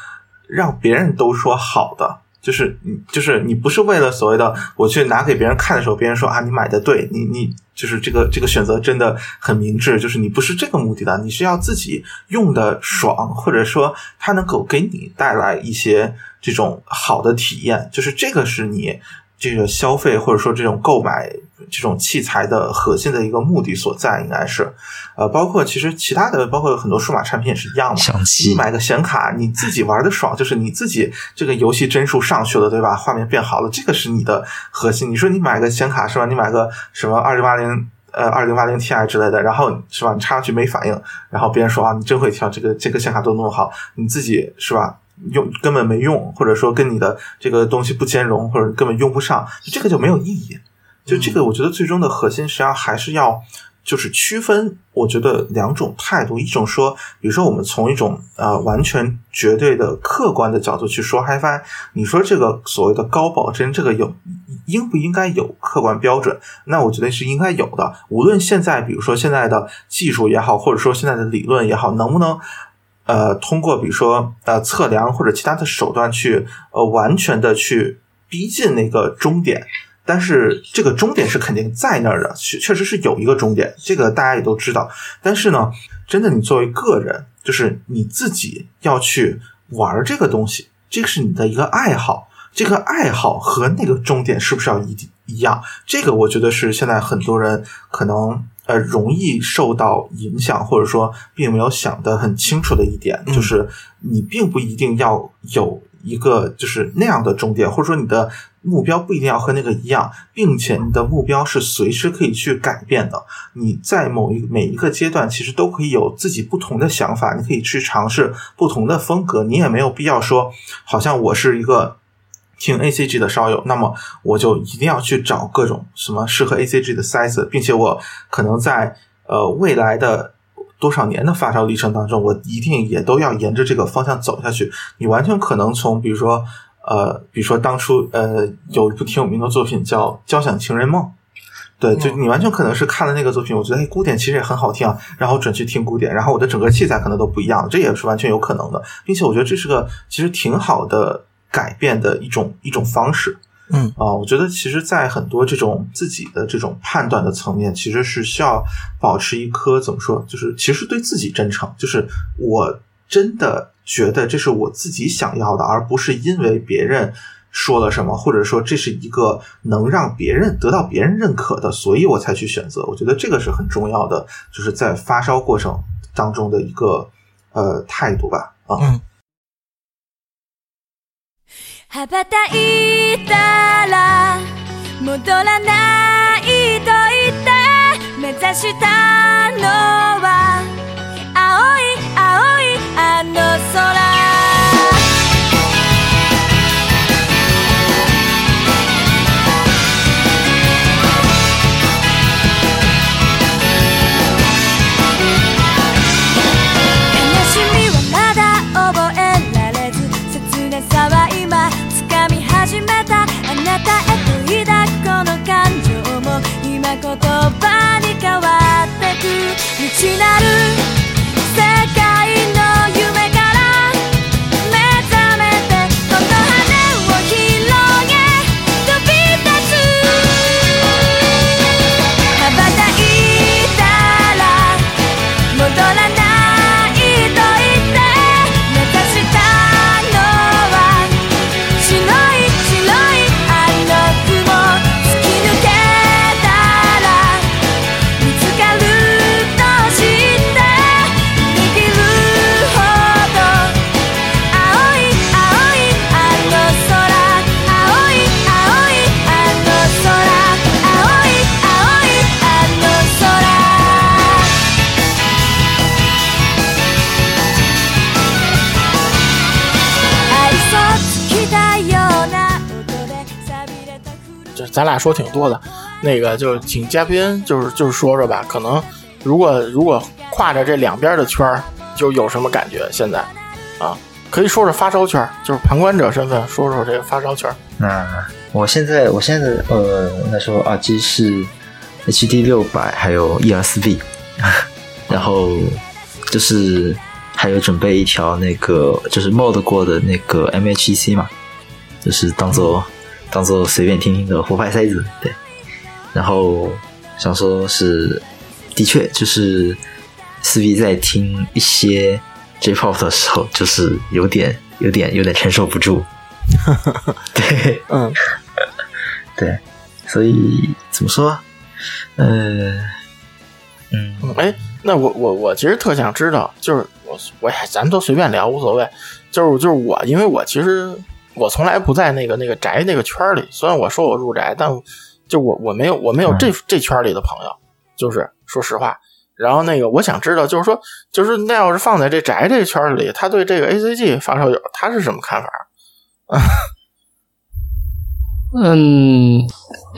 让别人都说好的，就是你就是你不是为了所谓的我去拿给别人看的时候，别人说啊你买的对，你你就是这个这个选择真的很明智，就是你不是这个目的的，你是要自己用的爽，或者说它能够给你带来一些这种好的体验，就是这个是你。这个消费或者说这种购买这种器材的核心的一个目的所在，应该是，呃，包括其实其他的，包括很多数码产品也是一样嘛。你买个显卡，你自己玩的爽，就是你自己这个游戏帧数上去了，对吧？画面变好了，这个是你的核心。你说你买个显卡是吧？你买个什么二零八零呃二零八零 Ti 之类的，然后是吧？你插上去没反应，然后别人说啊，你真会挑这个这个显卡都弄好，你自己是吧？用根本没用，或者说跟你的这个东西不兼容，或者根本用不上，这个就没有意义。就这个，我觉得最终的核心实际上还是要就是区分，我觉得两种态度，一种说，比如说我们从一种呃完全绝对的客观的角度去说 HiFi，你说这个所谓的高保真，这个有应不应该有客观标准？那我觉得是应该有的。无论现在，比如说现在的技术也好，或者说现在的理论也好，能不能呃通过比如说呃测量或者其他的手段去呃完全的去逼近那个终点？但是这个终点是肯定在那儿的，确确实是有一个终点，这个大家也都知道。但是呢，真的你作为个人，就是你自己要去玩这个东西，这个是你的一个爱好，这个爱好和那个终点是不是要一一样？这个我觉得是现在很多人可能呃容易受到影响，或者说并没有想得很清楚的一点，嗯就是你并不一定要有一个就是那样的终点，或者说你的目标不一定要和那个一样，并且你的目标是随时可以去改变的。你在某一每一个阶段，其实都可以有自己不同的想法，你可以去尝试不同的风格。你也没有必要说，好像我是一个听 ACG 的烧友，那么我就一定要去找各种什么适合 ACG 的塞子，并且我可能在呃未来的。多少年的发烧历程当中，我一定也都要沿着这个方向走下去。你完全可能从，比如说，呃，比如说当初呃有一部挺有名的作品叫《交响情人梦》，对，就你完全可能是看了那个作品，我觉得哎，古典其实也很好听啊，然后转去听古典，然后我的整个器材可能都不一样，这也是完全有可能的，并且我觉得这是个其实挺好的改变的一种一种方式。嗯啊、我觉得其实，在很多这种自己的这种判断的层面，其实是需要保持一颗怎么说，就是其实对自己真诚，就是我真的觉得这是我自己想要的，而不是因为别人说了什么，或者说这是一个能让别人得到别人认可的，所以我才去选择。我觉得这个是很重要的，就是在发烧过程当中的一个呃态度吧。啊，嗯羽ばたいたら戻らないと言って目指したのは青い青いあの空わってく未知なる世界咱俩说挺多的，那个就请嘉宾就是就是说说吧，可能如果如果跨着这两边的圈儿，就有什么感觉？现在啊，可以说说发烧圈儿，就是旁观者身份说说这个发烧圈儿。那我现在我现在呃，那时候耳机是 HD 六百，还有 E 二四 V，然后就是还有准备一条那个就是 mod 过的那个 MHEC 嘛，就是当做、当做随便听听的胡牌塞子，对。然后想说是，的确就是四 B 在听一些 J-pop 的时候，就是有点有点有点承受不住，对。嗯，对，所以怎么说？呃，嗯，哎，那我我我其实特想知道，就是我我也咱都随便聊无所谓，就是就是我，因为我其实我从来不在那个那个宅那个圈里，虽然我说我入宅，但就我我没有我没有这、这圈里的朋友，就是说实话。然后那个我想知道，就是说，就是那要是放在这宅这圈里，他对这个 A C G 发烧友他是什么看法？嗯，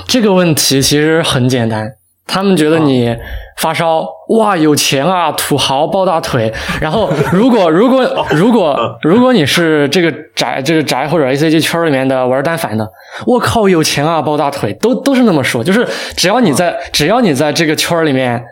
这个问题其实很简单，他们觉得你发烧，哇，有钱啊，土豪抱大腿。然后，如果如果如果如果你是这个宅这个宅或者 A C G 圈里面的玩单反的，我靠，有钱啊，抱大腿，都都是那么说。就是只要你在只要你在这个圈里面。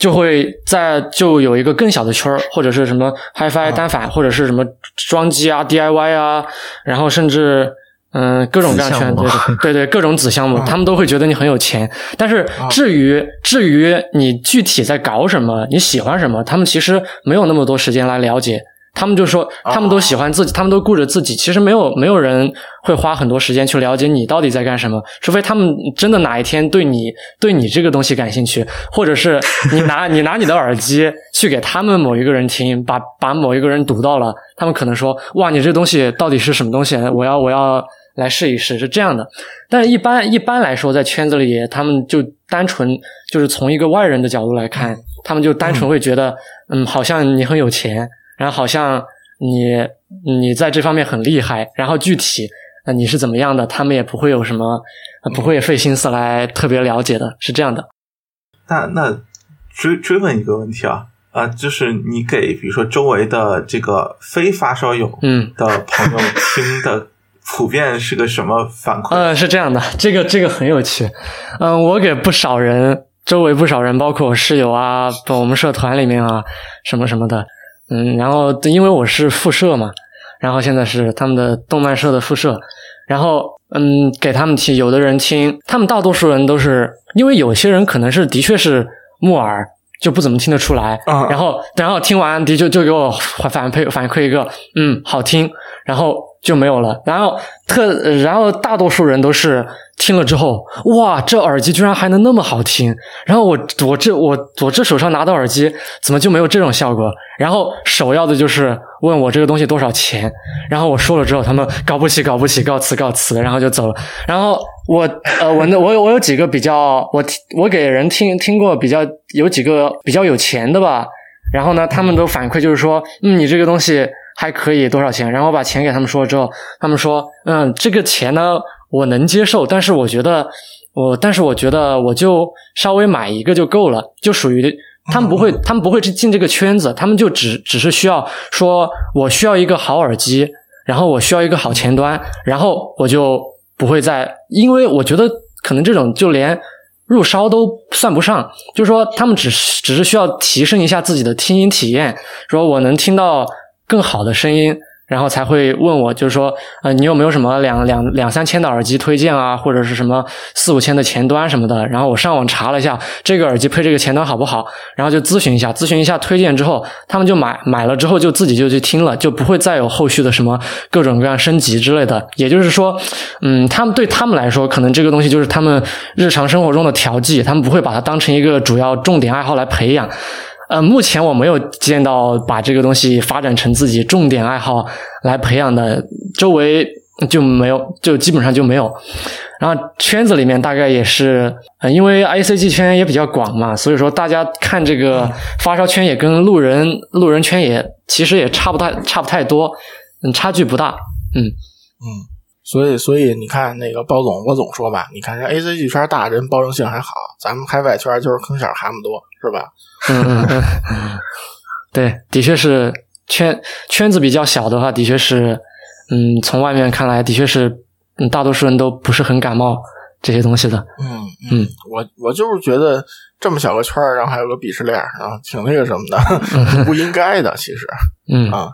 就会在就有一个更小的圈儿，或者是什么 HiFi 单反，或者是什么装机啊、DIY 啊，然后甚至嗯各种各样圈，子对对各种子项目，他们都会觉得你很有钱。但是至于至于你具体在搞什么，你喜欢什么，他们其实没有那么多时间来了解。他们就说，他们都喜欢自己，他们都顾着自己。其实没有没有人会花很多时间去了解你到底在干什么，除非他们真的哪一天对你对你这个东西感兴趣，或者是你拿 你拿你的耳机去给他们某一个人听，把把某一个人读到了，他们可能说哇，你这东西到底是什么东西？我要我要来试一试，是这样的。但是一般一般来说，在圈子里，他们就单纯就是从一个外人的角度来看，他们就单纯会觉得，嗯，好像你很有钱。然后好像你你在这方面很厉害，然后具体呃你是怎么样的，他们也不会有什么不会费心思来特别了解的，是这样的。那那追追问一个问题啊啊，就是你给比如说周围的这个非发烧友嗯的朋友听的，普遍是个什么反馈？呃，是这样的，这个这个很有趣。嗯，我给不少人，周围不少人，包括我室友啊，我们社团里面啊，什么什么的。嗯，然后因为我是副社嘛，然后现在是他们的动漫社的副社，然后嗯，给他们听，有的人听，他们大多数人都是因为有些人可能是的确是木耳，就不怎么听得出来，嗯然后然后听完的就就给我反馈反馈一个嗯好听，然后就没有了，然后特然后大多数人都是听了之后，哇，这耳机居然还能那么好听，然后我我这我我这手上拿到耳机怎么就没有这种效果？然后首要的就是问我这个东西多少钱，然后我说了之后，他们搞不起，搞不起，告辞，告辞，然后就走了。然后我呃，我那我有我有几个比较，我我给人听听过比较有几个比较有钱的吧，然后呢，他们都反馈就是说，嗯，你这个东西还可以多少钱？然后我把钱给他们说了之后，他们说，嗯，这个钱呢我能接受，但是我觉得我，但是我觉得我就稍微买一个就够了，就属于。他们不会，他们不会去进这个圈子，他们就只只是需要说，我需要一个好耳机，然后我需要一个好前端，然后我就不会再，因为我觉得可能这种就连入烧都算不上，就是说他们只是只是需要提升一下自己的听音体验，说我能听到更好的声音。然后才会问我，就是说，呃，你有没有什么两两两三千的耳机推荐啊，或者是什么四五千的前端什么的？然后我上网查了一下，这个耳机配这个前端好不好？然后就咨询一下，咨询一下推荐之后，他们就买买了之后就自己就去听了，就不会再有后续的什么各种各样升级之类的。也就是说，嗯，他们对他们来说，可能这个东西就是他们日常生活中的调剂，他们不会把它当成一个主要重点爱好来培养。呃，目前我没有见到把这个东西发展成自己重点爱好来培养的，周围就没有，就基本上就没有。然后圈子里面大概也是，呃，因为 I C G 圈也比较广嘛，所以说大家看这个发烧圈也跟路人路人圈也其实也差不太差不太多，嗯，差距不大，嗯。所以，所以你看那个包总，我总说吧，你看人 A C G 圈大人包容性还好，咱们开外圈就是坑小蛤蟆多，是吧？嗯嗯嗯，对，的确是圈圈子比较小的话，的确是，嗯，从外面看来，的确是，嗯，大多数人都不是很感冒这些东西的。嗯嗯，我我就是觉得这么小个圈儿，然后还有个鄙视链儿，然后挺那个什么的，不应该的，其实嗯啊，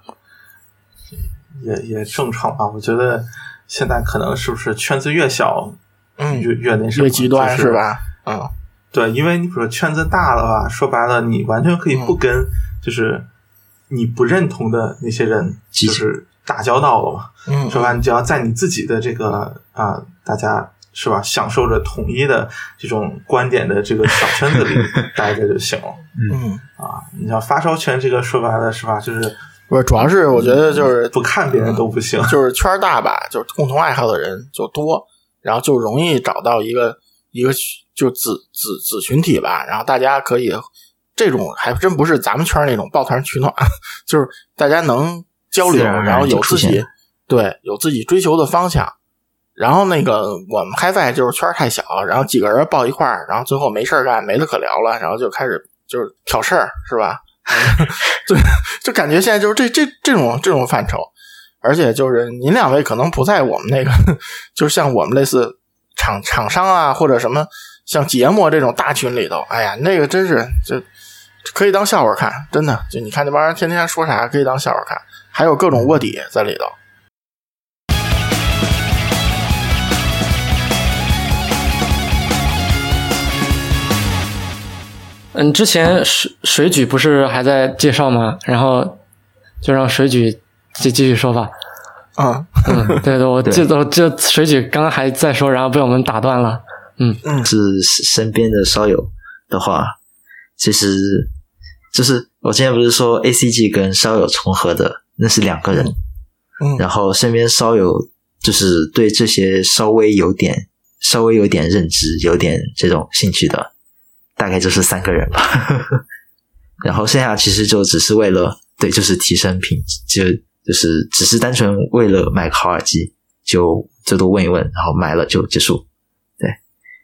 也也正常吧。我觉得现在可能是不是圈子越小，嗯，越越那什么，越极端就是吧？嗯对，因为你比如说圈子大的话，说白了，你完全可以不跟就是你不认同的那些人就是打交道了嘛。嗯，说白，你只要在你自己的这个啊、大家是吧，享受着统一的这种观点的这个小圈子里 待着就行了嗯，啊。你像发烧圈这个，说白了是吧，就是不是，主要是我觉得就是不看别人都不行。就是圈儿大吧，就是共同爱好的人就多，然后就容易找到一个一个就子子子群体吧，然后大家可以这种还真不是咱们圈儿那种抱团取暖，就是大家能交流，然后有自己对有自己追求的方向。然后那个我们开赛就是圈儿太小，然后几个人抱一块儿，然后最后没事儿干，没得可聊了，然后就开始就是挑事儿，是吧？对，就感觉现在就是这这这种这种范畴。而且就是您两位可能不在我们那个，就是像我们类似厂厂商啊，或者什么像节目这种大群里头，哎呀，那个真是就可以当笑话看，真的。就你看这帮人天天说啥，可以当笑话看，还有各种卧底在里头。嗯，之前水水举不是还在介绍吗？然后就让水举继继续说吧。啊嗯，对对，我对记得这水举刚刚还在说，然后被我们打断了。嗯是身边的烧友的话，其实就是我之前不是说 A C G 跟烧友重合的，那是两个人。嗯然后身边烧友就是对这些稍微有点、稍微有点认知、有点这种兴趣的，大概就是三个人吧。然后剩下其实就只是为了对，就是提升品质，就就是只是单纯为了买个好耳机，就最多问一问，然后买了就结束。对，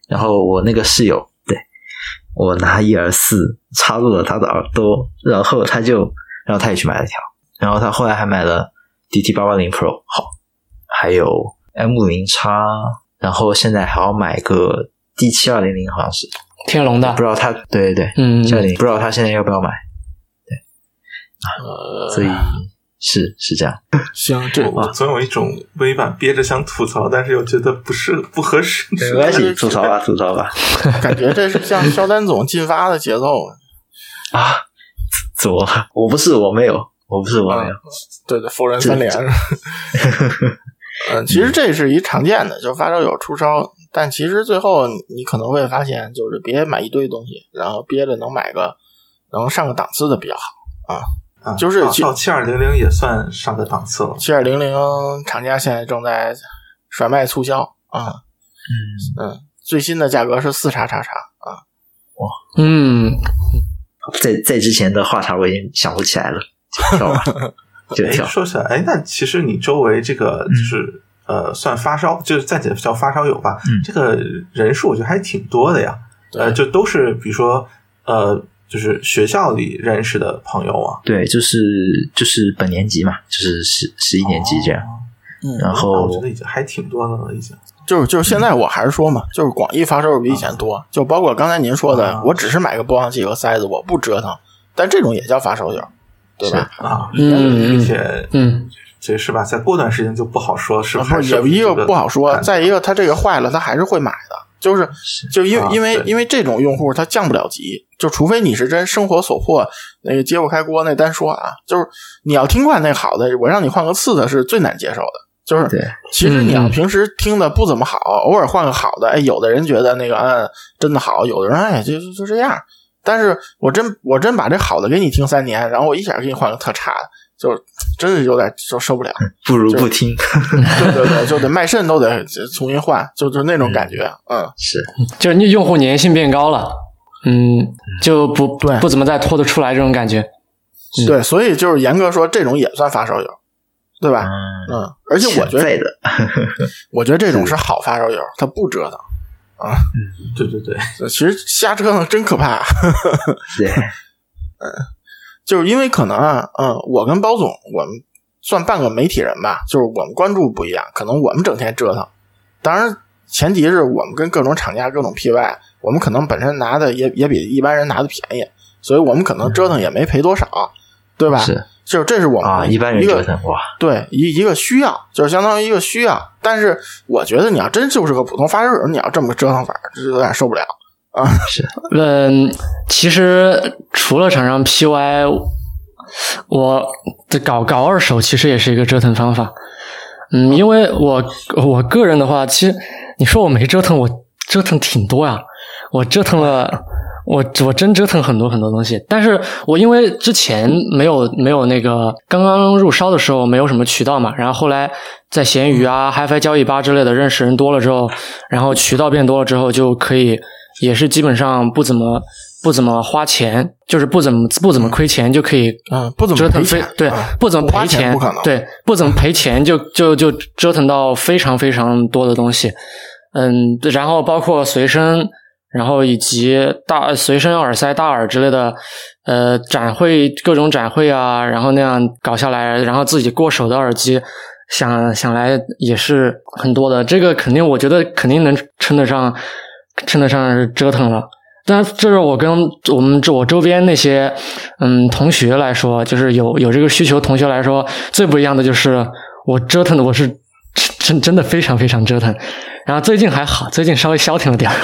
然后我那个室友，对我拿一耳四插入了他的耳朵，然后他就，然后他也去买了一条，然后他后来还买了 DT 八八零 Pro 好，还有 M 五零叉，然后现在还要买个 D 七二零零，好像是天龙的不，知道他对对对，嗯，不知道他现在要不要买，对，啊，所以是是这样。行，这 我总有一种微版憋着想吐槽，但是又觉得不是不合适。没关系，吐槽吧，吐槽吧。感觉这是像肖丹总进发的节奏。啊，怎么？我不是，我没有，我不是，我没有。对对，否认三连。嗯，其实这是一常见的，就发烧友出烧，但其实最后你你可能会发现，就是别买一堆东西，然后憋着能买个能上个档次的比较好。啊，就是到到七二零零也算上个档次了。七二零零厂家现在正在甩卖促销啊，嗯，嗯，最新的价格是四叉叉叉啊，哇嗯，在在之前的话茬我已经想不起来了，就跳吧，就哎，跳。说起来，哎，那其实你周围这个就是、呃，算发烧，就是暂且叫发烧友吧，嗯这个人数我觉得还挺多的呀。呃，就都是比如说呃，就是学校里认识的朋友啊。对，就是就是本年级嘛，就是十十一年级这样。哦嗯，然那后我觉得已经还挺多的了，已经。就是就是现在我还是说嘛，就是广义发烧友比以前多，就包括刚才您说的啊，我只是买个播放器和塞子，我不折腾，但这种也叫发烧友，对吧？啊，嗯并且嗯，这是吧？再过段时间就不好说，是啊不是？不是，也一个不好说，再一个它这个坏了，他还是会买的，就是就因为、啊因为因为这种用户他降不了级，就除非你是真生活所迫，那个揭不开锅那单说啊，就是你要听惯那好的，我让你换个次的是最难接受的，就是，其实你要平时听的不怎么好，偶尔换个好的，哎，有的人觉得那个嗯真的好，有的人哎就就就这样。但是我真我真把这好的给你听三年，然后我一下给你换个特差的，就真是有点就受不了。不如不听。对对对，就得卖肾都得重新换，就就那种感觉。嗯，是，就是你用户粘性变高了，嗯，就不对不怎么再拖得出来这种感觉。对，所以就是严格说，这种也算发烧友。对吧？嗯，嗯，而且我觉得，的，我觉得这种 是好发烧友，他不折腾。啊对对对，其实瞎折腾真可怕，对，就是因为可能啊，嗯，我跟包总，我们算半个媒体人吧，就是我们关注不一样，可能我们整天折腾，当然前提是我们跟各种厂家各种 PY，我们可能本身拿的也也比一般人拿的便宜，所以我们可能折腾也没赔多少，对吧？是就是这是我们啊，一般人折腾哇，对一一个需要，就是相当于一个需要。但是我觉得你要真就是个普通发烧友，你要这么个折腾法，这有点受不了。是嗯，其实除了厂商 PY，我的搞搞二手其实也是一个折腾方法。嗯，因为我我个人的话，其实你说我没折腾，我折腾挺多呀。我折腾了，我我真折腾很多很多东西。但是我因为之前没有没有那个刚刚入烧的时候没有什么渠道嘛，然后后来在闲鱼啊、HiFi 交易吧之类的认识人多了之后，然后渠道变多了之后，就可以也是基本上不怎么不怎么花钱，就是不怎么不怎么亏钱就可以嗯，不怎么折腾赔钱，非对啊不怎么花赔钱。对不怎么赔钱就就就折腾到非常非常多的东西，嗯，然后包括随身，然后以及大随身耳塞、大耳之类的，呃，展会各种展会啊，然后那样搞下来，然后自己过手的耳机。想想来也是很多的，这个肯定我觉得肯定能称得上称得上是折腾了。但这是我跟我们这我周边那些嗯同学来说，就是有有这个需求同学来说，最不一样的就是我折腾的我是真真的非常非常折腾。然后最近还好，最近稍微消停了点儿。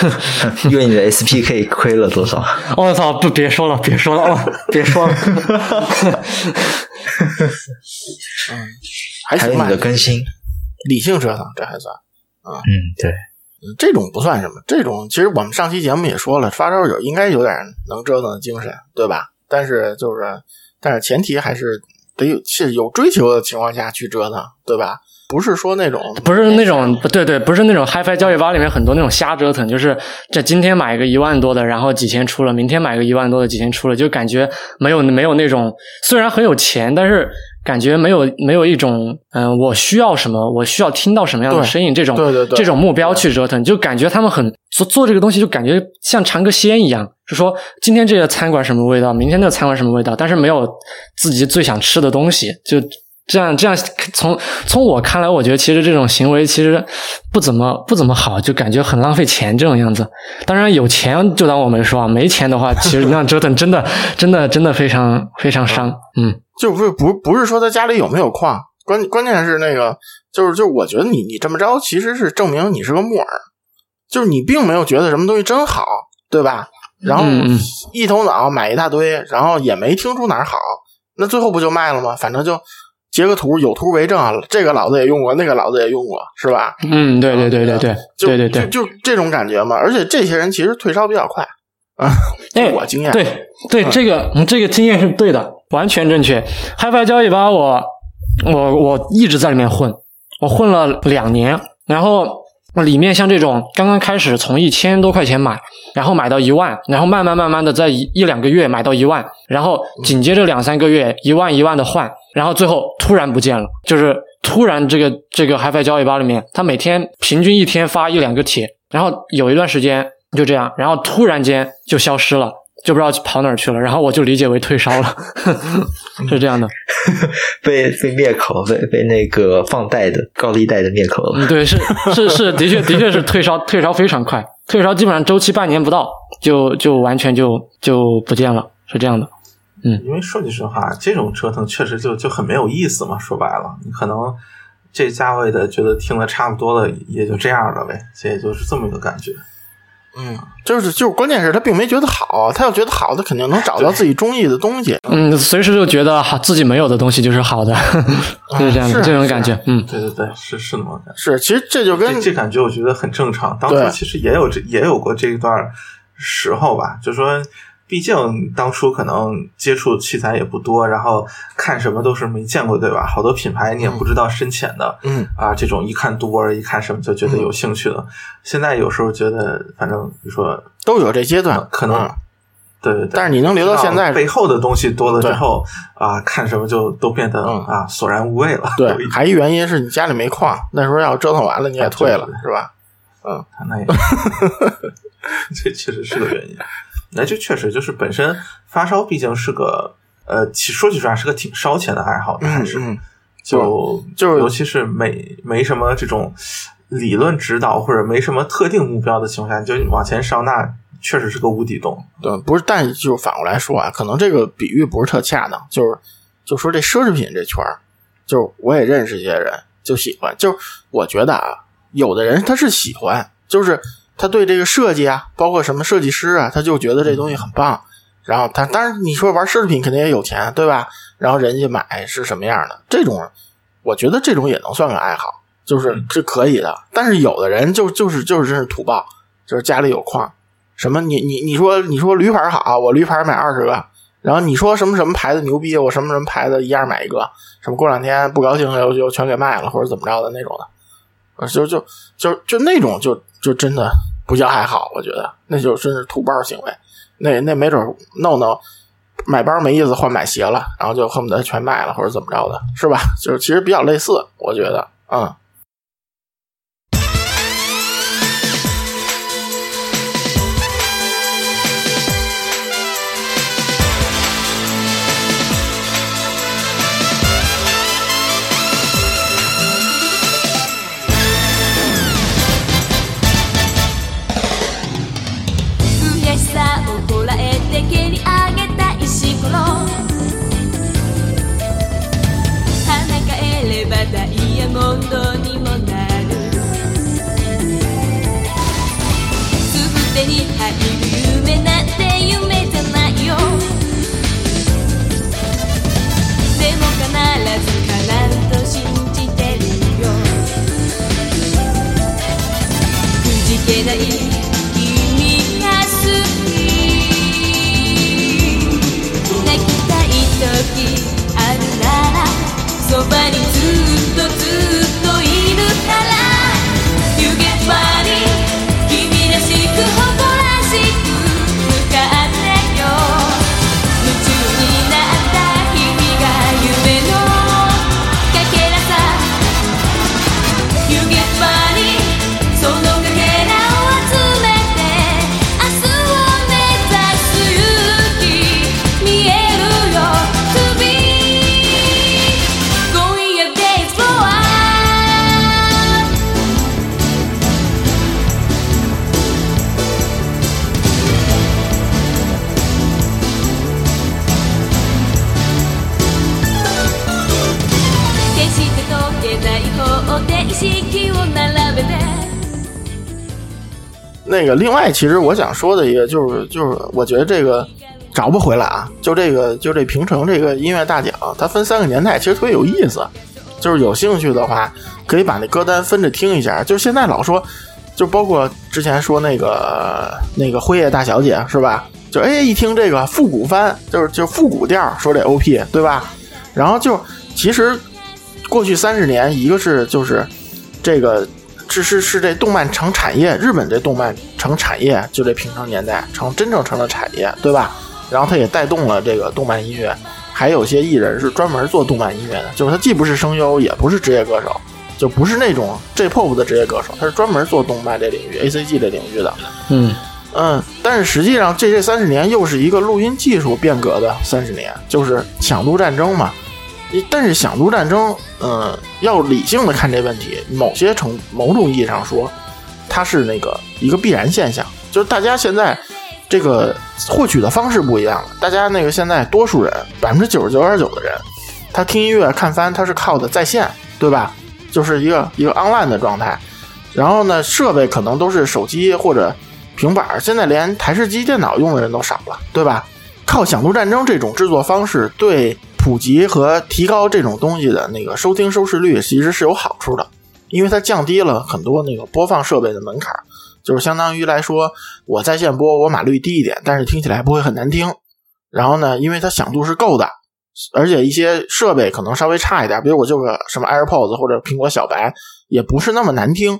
因为你的 SPK 亏了多少？我、操！不，别说了，别说了，哦，别说了。还有你还行吧，的更新，理性折腾，这还算。嗯，对，嗯这种不算什么，这种其实我们上期节目也说了，发烧友应该有点能折腾的精神，对吧？但是就是，但是前提还是得有是有追求的情况下去折腾，对吧？不是说那种不是那种，对对，不是那种 HiFi 交易吧里面很多那种瞎折腾，就是这今天买一个一万多的，然后几千出了，明天买个一万多的，几千出了，就感觉没有没有那种，虽然很有钱，但是感觉没有没有一种，嗯、我需要什么，我需要听到什么样的声音，这种对对对。这种目标去折腾，就感觉他们很做做这个东西，就感觉像尝个鲜一样，是说今天这个餐馆什么味道，明天那个餐馆什么味道，但是没有自己最想吃的东西，就这样这样从从我看来，我觉得其实这种行为其实不怎么不怎么好，就感觉很浪费钱这种样子。当然有钱就当我没说啊，没钱的话，其实那样折腾真的真的真的非常非常伤。嗯，就不是不不是说他家里有没有矿，关关键是那个就是就是我觉得你你这么着其实是证明你是个木耳，就是你并没有觉得什么东西真好，对吧？然后一头脑买一大堆，然后也没听出哪儿好，那最后不就卖了吗？反正就截个图，有图为证，这个老子也用过，那个老子也用过，是吧？嗯，对对对对对就对对对，就就这种感觉嘛。而且这些人其实退烧比较快啊，哎 我经验对对，这个嗯这个经验是对的，完全正确。HiFi 交易吧，我我我一直在里面混，我混了两年，然后那里面像这种刚刚开始从一千多块钱买，然后买到一万，然后慢慢慢慢的在一一两个月买到一万，然后紧接着两三个月一万一万的换，然后最后突然不见了，就是突然这个这个 HiFi 交易吧里面，它每天平均一天发一两个帖，然后有一段时间就这样，然后突然间就消失了。就不知道跑哪儿去了，然后我就理解为退烧了，是这样的。被被灭口，被被那个放贷的高利贷的灭口了。嗯，对，是是是，的确的确是退烧，退烧非常快，退烧基本上周期半年不到，就就完全就就不见了，是这样的。嗯因为说句实话，这种折腾确实就就很没有意思嘛。说白了，你可能这价位的觉得听的差不多了，也就这样了呗，所以就是这么一个感觉。嗯，就是就是，关键是他并没觉得好，他要觉得好，他肯定能找到自己中意的东西。嗯，随时就觉得好自己没有的东西就是好的，就是这样的是这种感觉。嗯，对对对，是是那么感觉。是，其实这就跟这这感觉我觉得很正常。当初对其实也有这也有过这一段时候吧，就说，毕竟当初可能接触器材也不多，然后看什么都是没见过，对吧？好多品牌你也不知道深浅的，嗯啊，这种一看多一看什么就觉得有兴趣了。现在有时候觉得，反正你说都有这阶段，可能嗯对对对。但是你能留到现在背后的东西多了之后啊，看什么就都变得嗯啊索然无味了。对，还一原因是你家里没矿，那时候要折腾完了你也退了，是吧？嗯那也，这确实是个原因。那这确实就是本身发烧，毕竟是个呃，其说句实话是个挺烧钱的爱好，还是、嗯嗯，就就是尤其是没没什么这种理论指导或者没什么特定目标的情况下，就往前烧，那确实是个无底洞。对，不是，但就反过来说啊，可能这个比喻不是特恰当，就是就说这奢侈品这圈儿，就是我也认识一些人就喜欢，就是我觉得啊，有的人他是喜欢，就是他对这个设计啊，包括什么设计师啊，他就觉得这东西很棒。然后他当然你说玩奢侈品肯定也有钱，对吧？然后人家买是什么样的，这种我觉得这种也能算个爱好，就是是可以的。但是有的人就就是就是真是土爆，就是家里有矿，什么你你你说你说驴牌好，我驴牌买二十个，然后你说什么什么牌子牛逼，我什么什么牌子一样买一个，什么过两天不高兴又又全给卖了或者怎么着的那种的，啊就就就就那种就就真的不叫还好，我觉得那就真是土包行为，那那没准弄弄买包没意思换买鞋了，然后就恨不得全卖了或者怎么着的，是吧？就是其实比较类似，我觉得，嗯。そばにずっと 那个，另外，其实我想说的一个就是，就是我觉得这个找不回来啊，就这个，就这平成这个音乐大奖，它分三个年代，其实特别有意思。就是有兴趣的话，可以把那歌单分着听一下。就现在老说，就包括之前说那个那个辉夜大小姐是吧？就哎一听这个复古番，就是就复古调，说这 OP 对吧？然后就其实过去三十年，一个是就是这个是是是这动漫成产业，日本这动漫成产业，就这平成年代成真正成了产业，对吧？然后它也带动了这个动漫音乐，还有些艺人是专门做动漫音乐的，就是他既不是声优，也不是职业歌手，就不是那种 J-pop 的职业歌手，他是专门做动漫这领域、ACG 这领域的。嗯，嗯，但是实际上这这三十年又是一个录音技术变革的三十年，就是响度战争嘛。但是响度战争，嗯，要理性的看这问题，某些程某种意义上说，它是那个一个必然现象，就是大家现在这个获取的方式不一样了。大家那个现在多数人百分之九十九点九的人，他听音乐看番，他是靠的在线，对吧？就是一个一个 online 的状态。然后呢，设备可能都是手机或者平板，现在连台式机电脑用的人都少了，对吧？靠响度战争这种制作方式，对普及和提高这种东西的那个收听收视率，其实是有好处的，因为它降低了很多那个播放设备的门槛，就是相当于来说，我在线播，我码率低一点，但是听起来不会很难听。然后呢，因为它响度是够的，而且一些设备可能稍微差一点，比如我就个什么 AirPods 或者苹果小白，也不是那么难听。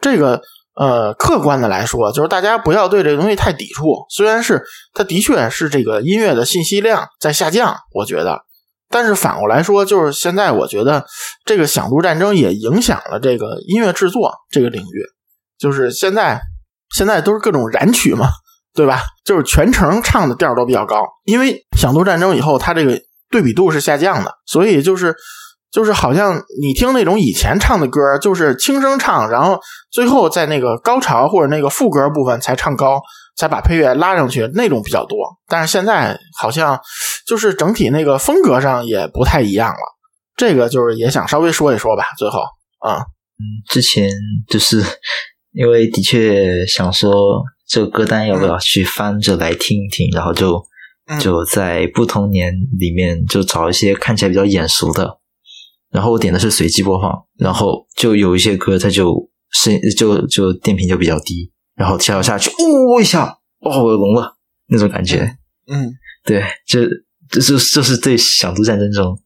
这个呃，客观的来说，就是大家不要对这个东西太抵触。虽然是它的确是这个音乐的信息量在下降，我觉得，但是反过来说，就是现在我觉得这个响度战争也影响了这个音乐制作这个领域。就是现在，现在都是各种燃曲嘛，对吧？就是全程唱的调都比较高，因为响度战争以后，它这个对比度是下降的，所以就是。就是好像你听那种以前唱的歌，就是轻声唱，然后最后在那个高潮或者那个副歌部分才唱高，才把配乐拉上去，那种比较多。但是现在好像就是整体那个风格上也不太一样了。这个就是也想稍微说一说吧。最后啊，嗯，之前就是因为的确想说这个歌单要不要去翻着来听一听，然后就就在不同年里面就找一些看起来比较眼熟的。然后我点的是随机播放，然后就有一些歌，它就声就就电平就比较低，然后跳下去，呜一下，哦，我聋了那种感觉。嗯，对，就就是就是对《响度战争》中，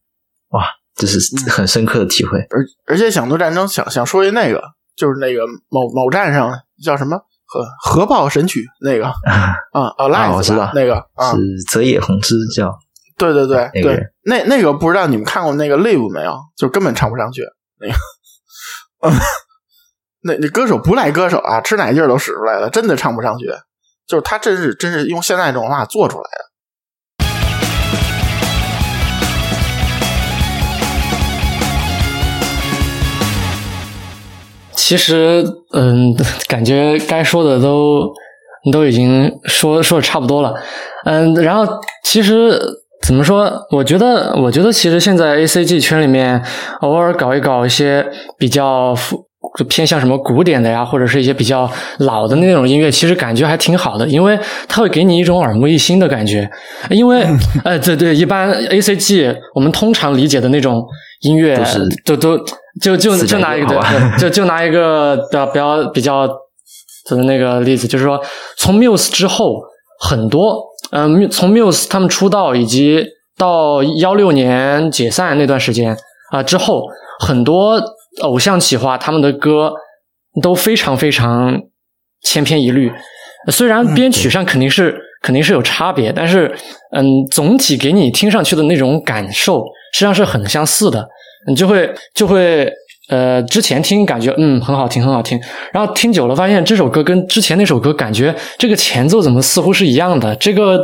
哇，这是很深刻的体会。而而且《响度战争》想想说一那个，就是那个某某站上叫什么核核爆神曲那个 啊啊，啊，我知道那个是泽野弘之叫。对对对对，那那个不知道你们看过那个 Live 没有？就根本唱不上去那个，那那歌手不赖歌手啊，吃奶劲儿都使出来了，真的唱不上去。就是他真是真是用现在这种话做出来的。其实，嗯，感觉该说的都都已经说说的差不多了。嗯，然后其实。怎么说？我觉得，我觉得其实现在 A C G 圈里面，偶尔搞一搞一些比较偏向什么古典的呀，或者是一些比较老的那种音乐，其实感觉还挺好的，因为它会给你一种耳目一新的感觉。因为，呃，对对，一般 A C G 我们通常理解的那种音乐，都都就就就拿一个，就就拿一个比较比较比较的那个例子，就是说从 Muse 之后很多。嗯，从 Muse 他们出道以及到幺六年解散那段时间啊之后，很多偶像企划他们的歌都非常非常千篇一律。虽然编曲上肯定是肯定是有差别，但是嗯，总体给你听上去的那种感受实际上是很相似的，你就会就会。呃，之前听感觉嗯很好听很好听，然后听久了发现这首歌跟之前那首歌感觉这个前奏怎么似乎是一样的，这个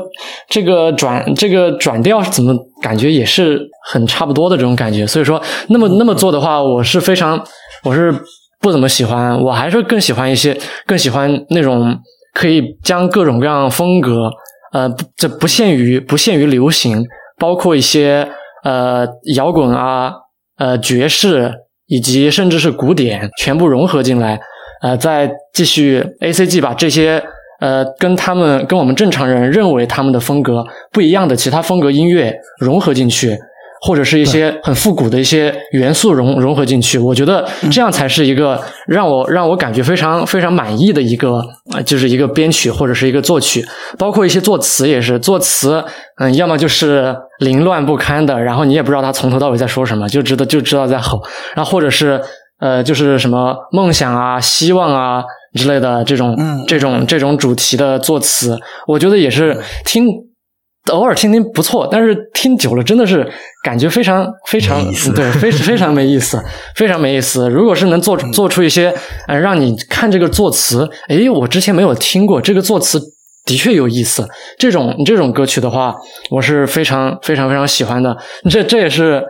这个转这个转调怎么感觉也是很差不多的这种感觉，所以说那么那么做的话，我是非常我是不怎么喜欢，我还是更喜欢一些更喜欢那种可以将各种各样风格呃这不限于不限于流行，包括一些呃摇滚啊呃爵士。以及甚至是古典全部融合进来，呃，再继续 A C G 把这些呃跟他们跟我们正常人认为他们的风格不一样的其他风格音乐融合进去。或者是一些很复古的一些元素融融合进去，我觉得这样才是一个让我让我感觉非常非常满意的一个，就是一个编曲或者是一个作曲，包括一些作词也是作词，嗯，要么就是凌乱不堪的，然后你也不知道他从头到尾在说什么，就知道就知道在吼，然后或者是呃，就是什么梦想啊、希望啊之类的这种这种这种主题的作词，我觉得也是听。偶尔听听不错，但是听久了真的是感觉非常非常对，非非常没意思，非常没意思。如果是能做做出一些呃，让你看这个作词，诶，我之前没有听过这个作词的确有意思。这种这种歌曲的话，我是非常非常非常喜欢的。这这也是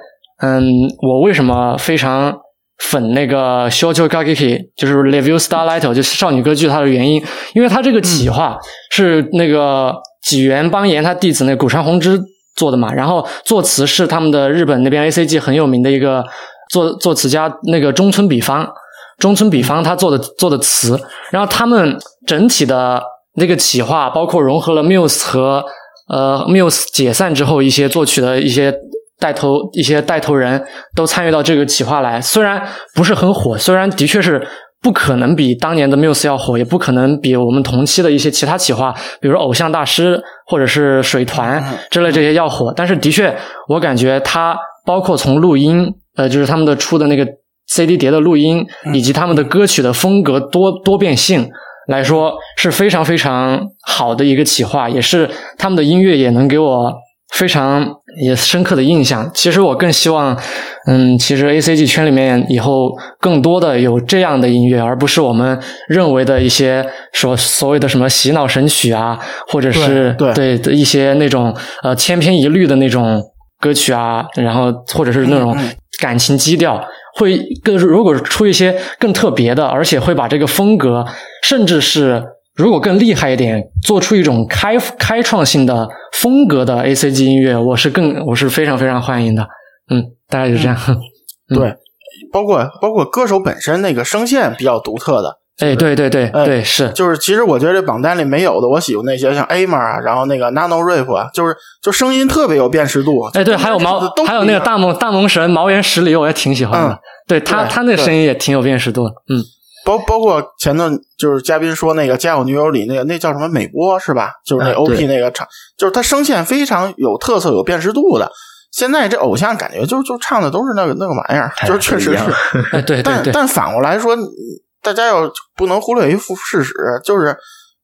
嗯，我为什么非常粉那个 Shoujo Gakiki，就是 Review Starlight，就是少女歌剧它的原因，因为它这个企划是那个。纪元邦彦他弟子那古川弘之做的嘛，然后作词是他们的日本那边 A C G 很有名的一个作作词家那个中村比方，中村比方他做的做的词，然后他们整体的那个企划包括融合了 Muse 和呃 Muse 解散之后一些作曲的一些带头一些带头人都参与到这个企划来，虽然不是很火，虽然的确是。不可能比当年的 Muse 要火，也不可能比我们同期的一些其他企划，比如偶像大师或者是水团之类这些要火。但是的确，我感觉它包括从录音，呃，就是他们的出的那个 CD 碟的录音以及他们的歌曲的风格多多变性来说是非常非常好的一个企划，也是他们的音乐也能给我非常也深刻的印象。其实我更希望，嗯，其实 A C G 圈里面以后更多的有这样的音乐，而不是我们认为的一些所所谓的什么洗脑神曲啊，或者是对对的一些那种呃千篇一律的那种歌曲啊，然后或者是那种感情基调，会更如果出一些更特别的，而且会把这个风格，甚至是如果更厉害一点，做出一种开开创性的风格的 A C G 音乐，我是更我是非常非常欢迎的。嗯，大概就这样。嗯 对，包括包括歌手本身那个声线比较独特的，哎，对对对哎对，是，就是其实我觉得这榜单里没有的，我喜欢那些像 Amer 啊，然后那个 Nano Rap 啊，就是就声音特别有辨识度。哎，对，还有毛，还有那个大萌大萌神毛原十里，我也挺喜欢的。嗯对他，对他那声音也挺有辨识度的。嗯，包包括前段就是嘉宾说那个《家有女友》里那个那叫什么美波是吧？就是那啊 OP 那个唱，就是他声线非常有特色、有辨识度的。现在这偶像感觉就就唱的都是那个那个玩意儿，就是确实是。哎，对对对，但但反过来说，大家要不能忽略一副事实，就是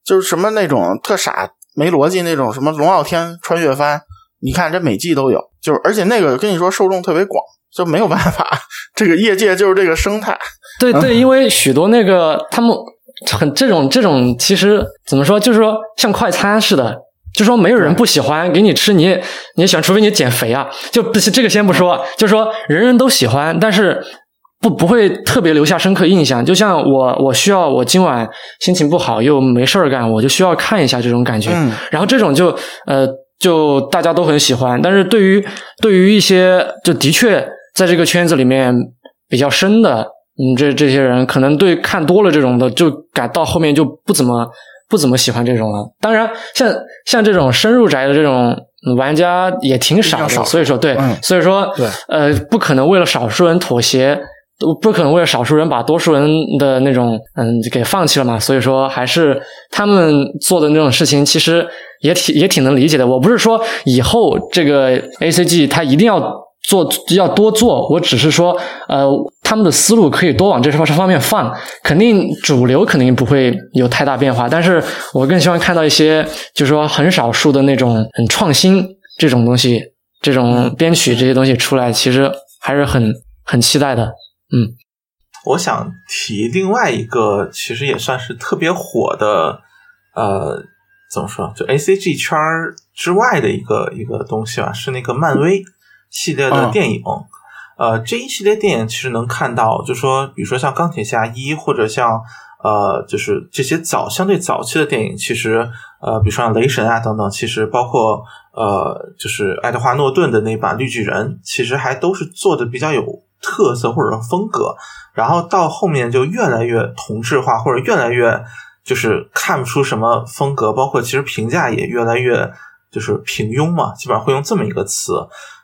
就是什么那种特傻没逻辑那种什么龙傲天穿越番，你看这每季都有，就是而且那个跟你说受众特别广，就没有办法，这个业界就是这个生态。对对，因为许多那个他们很这种这种，其实怎么说，就是说像快餐似的。就说没有人不喜欢给你吃，你也你也喜欢，除非你减肥啊。就这个先不说，就说人人都喜欢，但是不不会特别留下深刻印象。就像我我需要我今晚心情不好又没事儿干，我就需要看一下这种感觉。嗯然后这种就呃就大家都很喜欢，但是对于对于一些就的确在这个圈子里面比较深的，嗯，这这些人可能对看多了这种的，就感到后面就不怎么不怎么喜欢这种了。当然，像像这种深入宅的这种嗯玩家也挺少的，少所以说对，嗯所以说对呃，不可能为了少数人妥协。不可能为了少数人把多数人的那种嗯给放弃了嘛，所以说还是他们做的那种事情，其实也挺也挺能理解的。我不是说以后这个 A C G 它一定要做要多做，我只是说呃他们的思路可以多往这方这方面放，肯定主流肯定不会有太大变化，但是我更希望看到一些就是说很少数的那种很创新这种东西，这种编曲这些东西出来，其实还是很很期待的。嗯我想提另外一个，其实也算是特别火的，呃，怎么说？就 A C G 圈之外的一个一个东西吧，是那个漫威系列的嗯电影。呃，这一系列电影其实能看到，就说，比如说像钢铁侠一，或者像呃，就是这些早相对早期的电影，其实呃，比如说像雷神啊等等，其实包括呃，就是爱德华诺顿的那版绿巨人，其实还都是做的比较有特色或者说风格。然后到后面就越来越同质化，或者越来越就是看不出什么风格，包括其实评价也越来越就是平庸嘛，基本上会用这么一个词。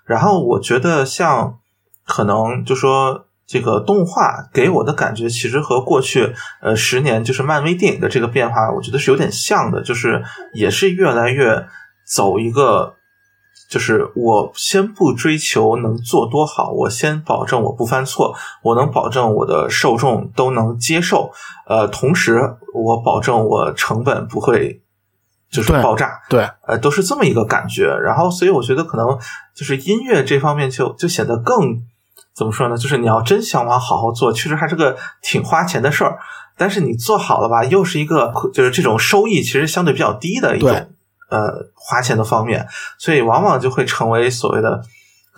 然后我觉得像可能就说这个动画给我的感觉，其实和过去呃十年就是漫威电影的这个变化，我觉得是有点像的，就是也是越来越走一个。就是我先不追求能做多好，我先保证我不犯错，我能保证我的受众都能接受，呃，同时我保证我成本不会就是爆炸，对，呃，都是这么一个感觉。然后，所以我觉得可能就是音乐这方面就就显得更怎么说呢？就是你要真想往好好做，确实还是个挺花钱的事儿。但是你做好了吧，又是一个就是这种收益其实相对比较低的一种呃花钱的方面，所以往往就会成为所谓的。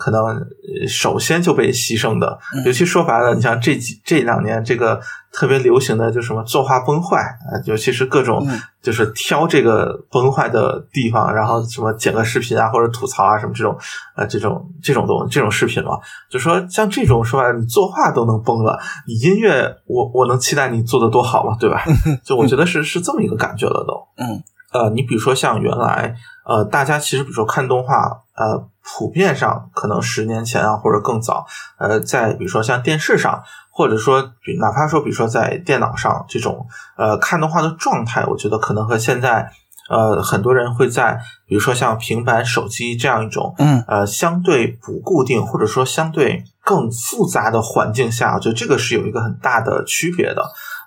可能呃首先就被牺牲的，尤其说白了，你像这几这两年这个特别流行的就什么作画崩坏啊、尤其是各种嗯就是挑这个崩坏的地方，然后什么剪个视频啊或者吐槽啊什么这种呃这种这种东这种视频嘛，就说像这种说白了，你作画都能崩了，你音乐我我能期待你做的多好嘛，对吧？就我觉得是是这么一个感觉了都。嗯，呃，你比如说像原来呃，大家其实比如说看动画，呃，普遍上可能十年前啊或者更早，呃，在比如说像电视上，或者说比哪怕说比如说在电脑上这种呃看动画的状态，我觉得可能和现在呃，很多人会在比如说像平板、手机这样一种嗯呃相对不固定或者说相对更复杂的环境下，我觉得这个是有一个很大的区别的。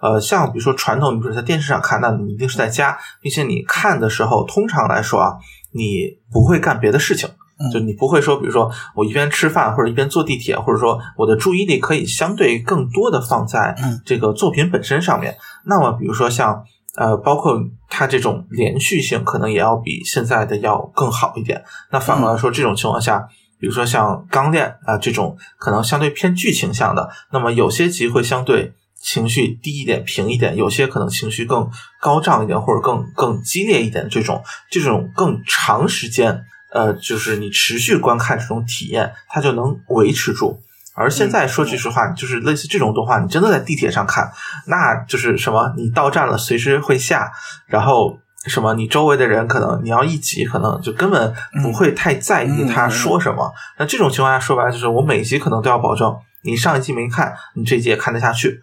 呃，像比如说传统，你比如说在电视上看，那你一定是在家，并且你看的时候，通常来说啊，你不会干别的事情。嗯就你不会说，比如说我一边吃饭或者一边坐地铁，或者说我的注意力可以相对更多的放在嗯这个作品本身上面。那么，比如说像呃，包括它这种连续性，可能也要比现在的要更好一点。那反过来说，这种情况下，比如说像《钢炼》啊、这种可能相对偏剧情向的，那么有些集会相对情绪低一点、平一点，有些可能情绪更高涨一点，或者更更激烈一点。这种这种更长时间，呃，就是你持续观看这种体验，它就能维持住。而现在说句实话，就是类似这种动画，你真的在地铁上看，那就是什么，你到站了随时会下，然后什么，你周围的人可能你要一集，可能就根本不会太在意他说什么。那这种情况下，说白了就是我每集可能都要保证，你上一集没看，你这一集也看得下去。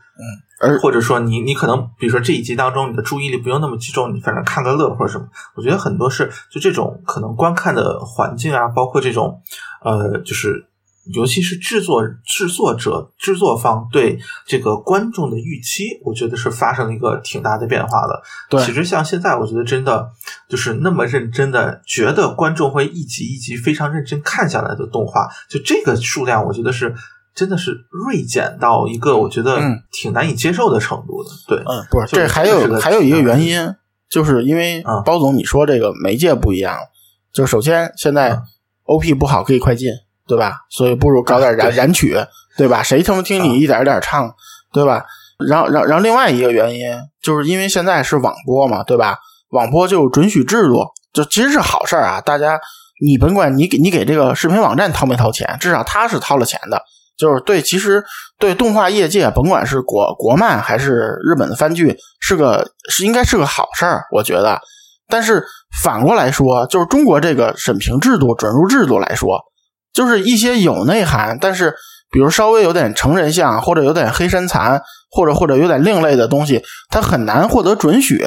而或者说你你可能比如说这一集当中你的注意力不用那么集中，你反正看个乐或者什么，我觉得很多是就这种可能观看的环境啊，包括这种呃就是。尤其是制作制作者、制作方对这个观众的预期，我觉得是发生了一个挺大的变化的。对其实像现在，我觉得真的就是那么认真的，觉得观众会一集一集非常认真看下来的动画，就这个数量，我觉得是真的是锐减到一个我觉得嗯挺难以接受的程度的。对，嗯，不是，就这还有还有一个原因，就是因为嗯包总你说这个媒介不一样，就首先现在嗯 OP 不好可以快进，对吧？所以不如搞点燃对燃曲，对吧？谁他妈听你一点一点唱，对吧？然后，然后，然后另外一个原因，就是因为现在是网播嘛，对吧？网播就有准许制度，就其实是好事儿啊。大家，你甭管你给你给这个视频网站掏没掏钱，至少他是掏了钱的。就是对，其实对动画业界，甭管是国国漫还是日本的番剧，是个是应该是个好事儿，我觉得。但是反过来说，就是中国这个审评制度、准入制度来说，就是一些有内涵，但是比如稍微有点成人像，或者有点黑身残，或者或者有点另类的东西，它很难获得准许。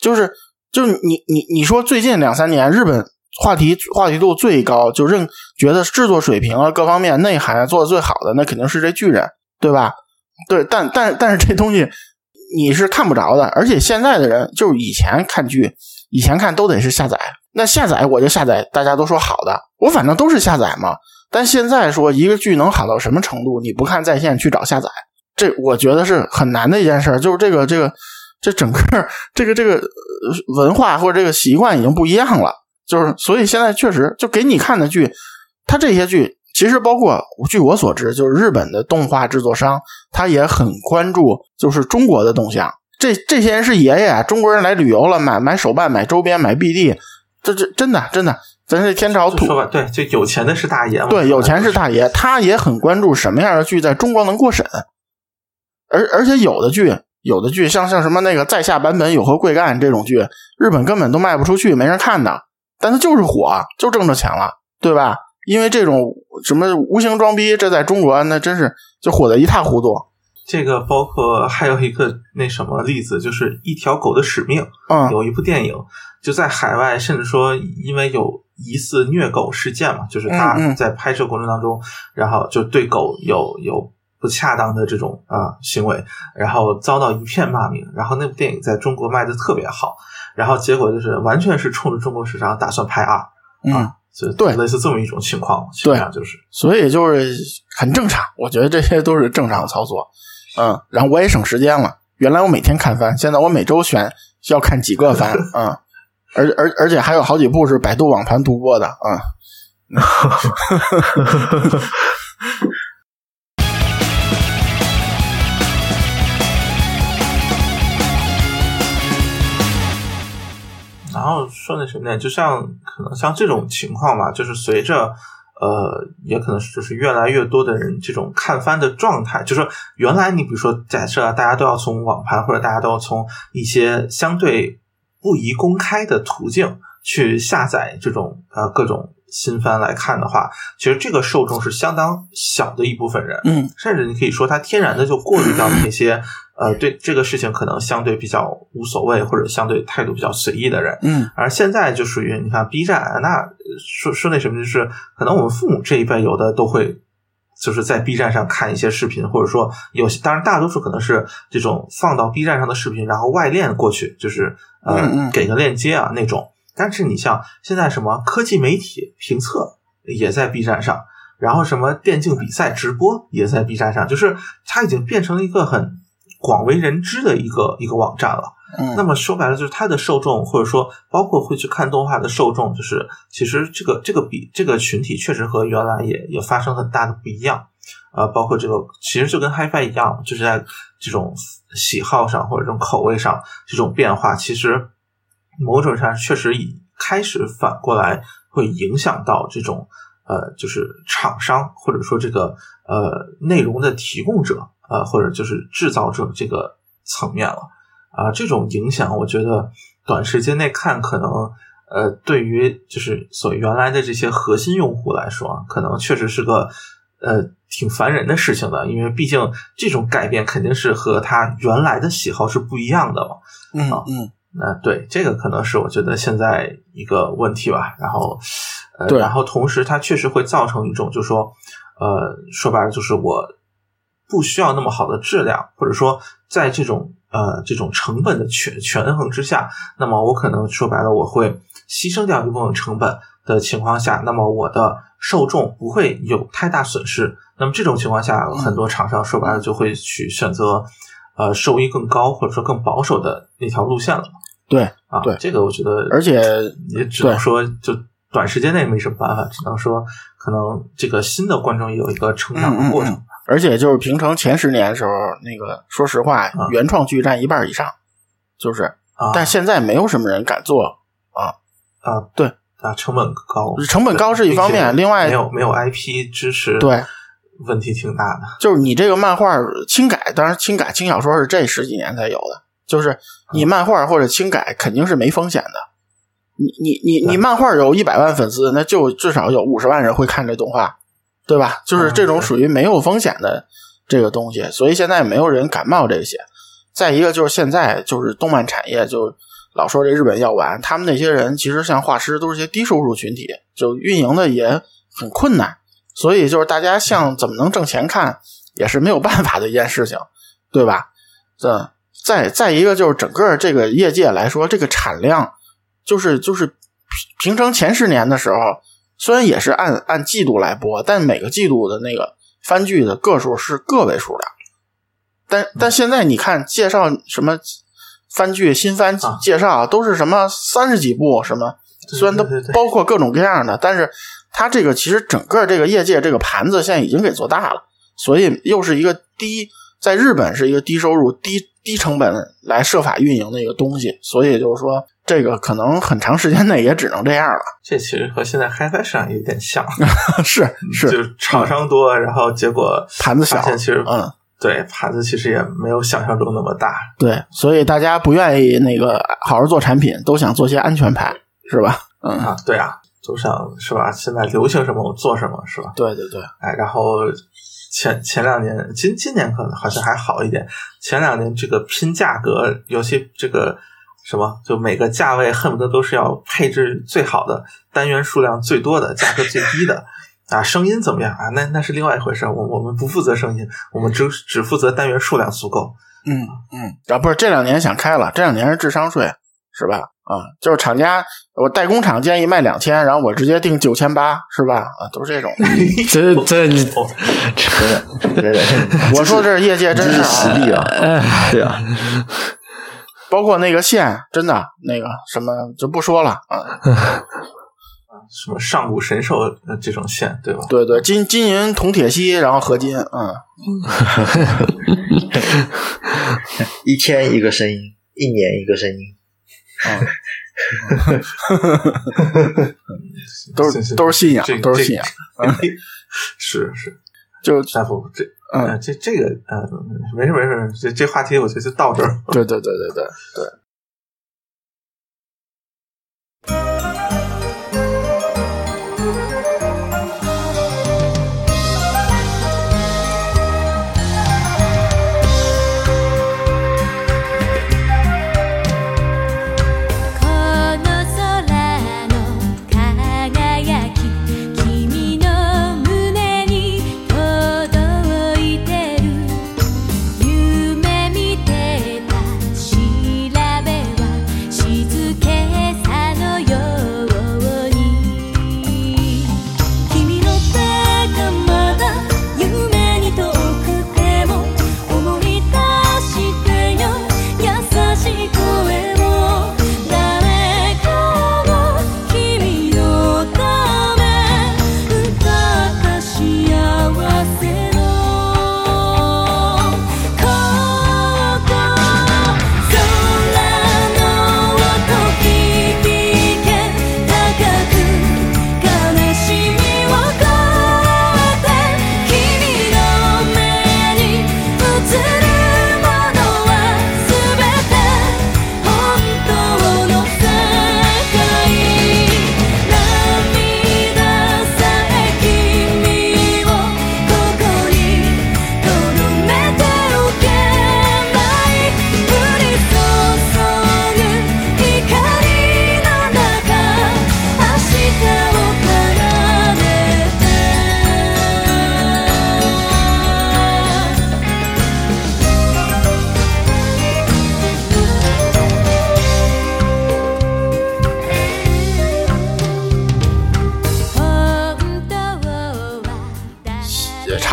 就是就是你你你说最近两三年日本话题话题度最高，就认觉得制作水平啊各方面内涵做的最好的，那肯定是这巨人，对吧？对，但但但是这东西你是看不着的，而且现在的人就是以前看剧，以前看都得是下载，那下载我就下载，大家都说好的，我反正都是下载嘛。但现在说一个剧能好到什么程度，你不看在线去找下载，这我觉得是很难的一件事儿。就是这个这个这整个这个这个文化或者这个习惯已经不一样了。就是所以现在确实就给你看的剧，它这些剧其实包括据我所知，就是日本的动画制作商，他也很关注就是中国的动向。这这些人是爷爷啊，中国人来旅游了，买买手办、买周边、买 BD，这这真的真的，咱这天朝土对，就有钱的是大爷嘛。对，有钱是大。大爷，他也很关注什么样的剧在中国能过审，而而且有的剧，有的剧像像什么那个在下版本有何贵干这种剧，日本根本都卖不出去，没人看的，但它就是火，就挣着钱了，对吧？因为这种什么无形装逼，这在中国那真是就火得一塌糊涂。这个包括还有一个那什么例子，就是《一条狗的使命》，嗯有一部电影，就在海外，甚至说因为有疑似虐狗事件嘛，就是他在拍摄过程当中，然后就对狗有有不恰当的这种啊、行为，然后遭到一片骂名，然后那部电影在中国卖的特别好，然后结果就是完全是冲着中国市场打算拍二，嗯，啊，就对类似这么一种情况，基本上就是。所以就是很正常，我觉得这些都是正常操作。嗯，然后我也省时间了。原来我每天看番，现在我每周选要看几个番，嗯，而而而且还有好几部是百度网盘独播的，嗯。然后说那什么呢？就像可能像这种情况吧，就是随着呃，也可能是就是越来越多的人这种看番的状态，就是说原来你比如说假设啊大家都要从网盘或者大家都要从一些相对不宜公开的途径去下载这种呃各种新番来看的话，其实这个受众是相当小的一部分人，嗯，甚至你可以说它天然的就过滤掉那些呃对这个事情可能相对比较无所谓或者相对态度比较随意的人，嗯而现在就属于你看 B 站，那说说那什么，就是可能我们父母这一辈有的都会。就是在 B 站上看一些视频，或者说有些，当然大多数可能是这种放到 B 站上的视频，然后外链过去，就是呃、嗯嗯给个链接啊那种。但是你像现在什么科技媒体评测也在 B 站上，然后什么电竞比赛直播也在 B 站上，就是它已经变成了一个很广为人知的一个一个网站了。嗯，那么说白了，就是它的受众，或者说包括会去看动画的受众，就是其实这个这个比这个群体确实和原来也也发生很大的不一样。呃，包括这个其实就跟 HiFi 一样，就是在这种喜好上或者这种口味上这种变化，其实某种上确实已开始反过来会影响到这种呃，就是厂商或者说这个呃内容的提供者呃，或者就是制造者这个层面了。啊，这种影响，我觉得短时间内看，可能呃，对于就是所原来的这些核心用户来说，可能确实是个呃挺烦人的事情的，因为毕竟这种改变肯定是和他原来的喜好是不一样的嘛。嗯啊嗯那对这个可能是我觉得现在一个问题吧。然后，呃，然后同时它确实会造成一种，就是说，呃，说白了就是我不需要那么好的质量，或者说在这种呃这种成本的权权衡之下，那么我可能说白了我会牺牲掉一部分成本的情况下，那么我的受众不会有太大损失。那么这种情况下，嗯很多厂商说白了就会去选择呃收益更高或者说更保守的那条路线了。对啊，对这个我觉得，而且也只能说就短时间内没什么办法，只能说可能这个新的观众也有一个成长的过程。嗯而且就是平成前十年的时候，那个说实话，原创剧占一半以上，就是，啊，但现在没有什么人敢做，啊啊，对啊，成本高，成本高是一方面，另外没有没有 IP 支持，对，问题挺大的。就是你这个漫画轻改，当然轻改轻小说是这十几年才有的，就是你漫画或者轻改肯定是没风险的。你你你你漫画有一百万粉丝，那就至少有五十万人会看这动画，对吧？就是这种属于没有风险的这个东西，所以现在没有人敢冒这些。再一个就是现在就是动漫产业就老说这日本要完，他们那些人其实像画师都是些低收入群体，就运营的也很困难，所以就是大家像怎么能挣钱看也是没有办法的一件事情，对吧？这再再一个就是整个这个业界来说，这个产量就是就是平平成前十年的时候，虽然也是按按季度来播，但每个季度的那个番剧的个数是个位数的。但但现在你看介绍什么番剧新番啊介绍都是什么三十几部什么，虽然都对对对包括各种各样的，但是它这个其实整个这个业界这个盘子现在已经给做大了，所以又是一个低，在日本是一个低收入、低低成本来设法运营的一个东西，所以就是说这个可能很长时间内也只能这样了。这其实和现在 HiFi 市场有点像，是是，就是厂商多，然后结果盘子小其实嗯，对盘子其实也没有想象中那么大。对，所以大家不愿意那个好好做产品，都想做些安全牌，是吧？嗯，啊，对啊，都想是吧？现在流行什么我做什么是吧？对对对，哎，然后前前两年，今今年可能好像还好一点。前两年这个拼价格，尤其这个什么，就每个价位恨不得都是要配置最好的，单元数量最多的，价格最低的。啊，声音怎么样啊？那那是另外一回事。我我们不负责声音，我们只只负责单元数量足够。嗯嗯，啊，不是这两年想开了，这两年是智商税，是吧？啊，就是厂家，我代工厂建议卖两千，然后我直接定九千八，是吧？啊，都是这种。这这你哦真的真的，我说这是业界真这是是啊实力啊，对啊，包括那个线，真的那个什么就不说了啊。什么上古神兽呃这种线，对吧？对对，金金银铜铁锡，然后合金，嗯，一天一个声音，一年一个声音，都是是都是信仰，都是信仰。是是，就大夫这嗯呃这这个呃没事没事，这这话题我觉得就到这儿。对对对对对对。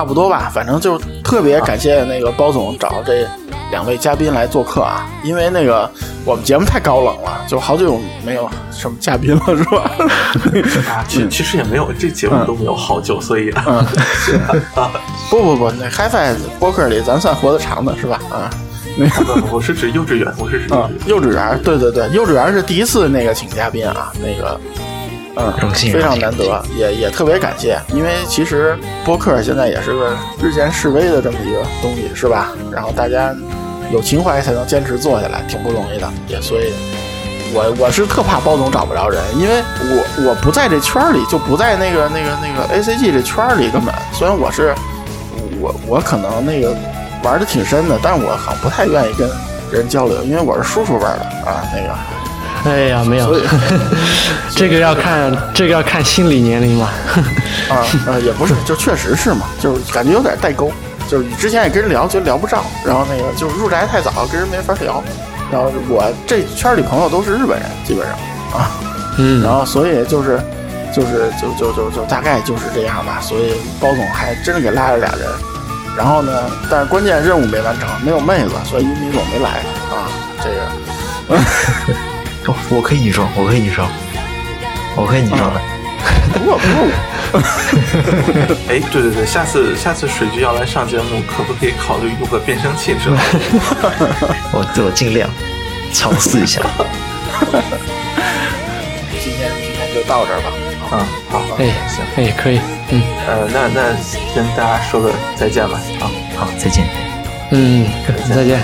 不多吧，反正就特别感谢那个包总找这两位嘉宾来做客啊，因为那个我们节目太高冷了，就好久没有什么嘉宾了，是吧？啊，其其实也没有，这节目都没有好久，所以嗯，不不不，那 HiFi 播客里咱算活得长的是吧？啊，那个不不我是指幼稚园，我是指啊，幼稚园，对对对，幼稚园是第一次那个请嘉宾啊，那个，嗯，荣幸非常难得，也也特别感谢，因为其实播客现在也是个日渐式微的这么一个东西，是吧？然后大家有情怀才能坚持做下来，挺不容易的，也所以。我我是特怕包总找不着人，因为我我不在这圈儿里，就不在那个那个那个 A C G 这圈儿里，根本虽然我是我我可能那个玩的挺深的，但是我好像不太愿意跟人交流，因为我是叔叔辈的啊，那个哎呀，没有，这个要看这个要看心理年龄嘛。啊呃也不是，就确实是嘛，就是感觉有点代沟，就是你之前也跟人聊，觉得聊不上，然后那个就是入宅太早，跟人没法聊，然后我这圈里朋友都是日本人，基本上啊，嗯，然后所以就是就是就就就就大概就是这样吧，所以包总还真是给拉了俩人，然后呢，但是关键任务没完成，没有妹子，所以玉米总没来啊，这个 我我可以女装，我可以女装，我可以女装的。不过不过我 哎，对对对，下次下次水军要来上节目，可不可以考虑用个变声器之类的？我我尽量尝试一下。今天今天就到这儿吧，嗯，好，哎行，哎，可以，嗯呃，那那跟大家说个再见吧，啊。好，再见。嗯，再见。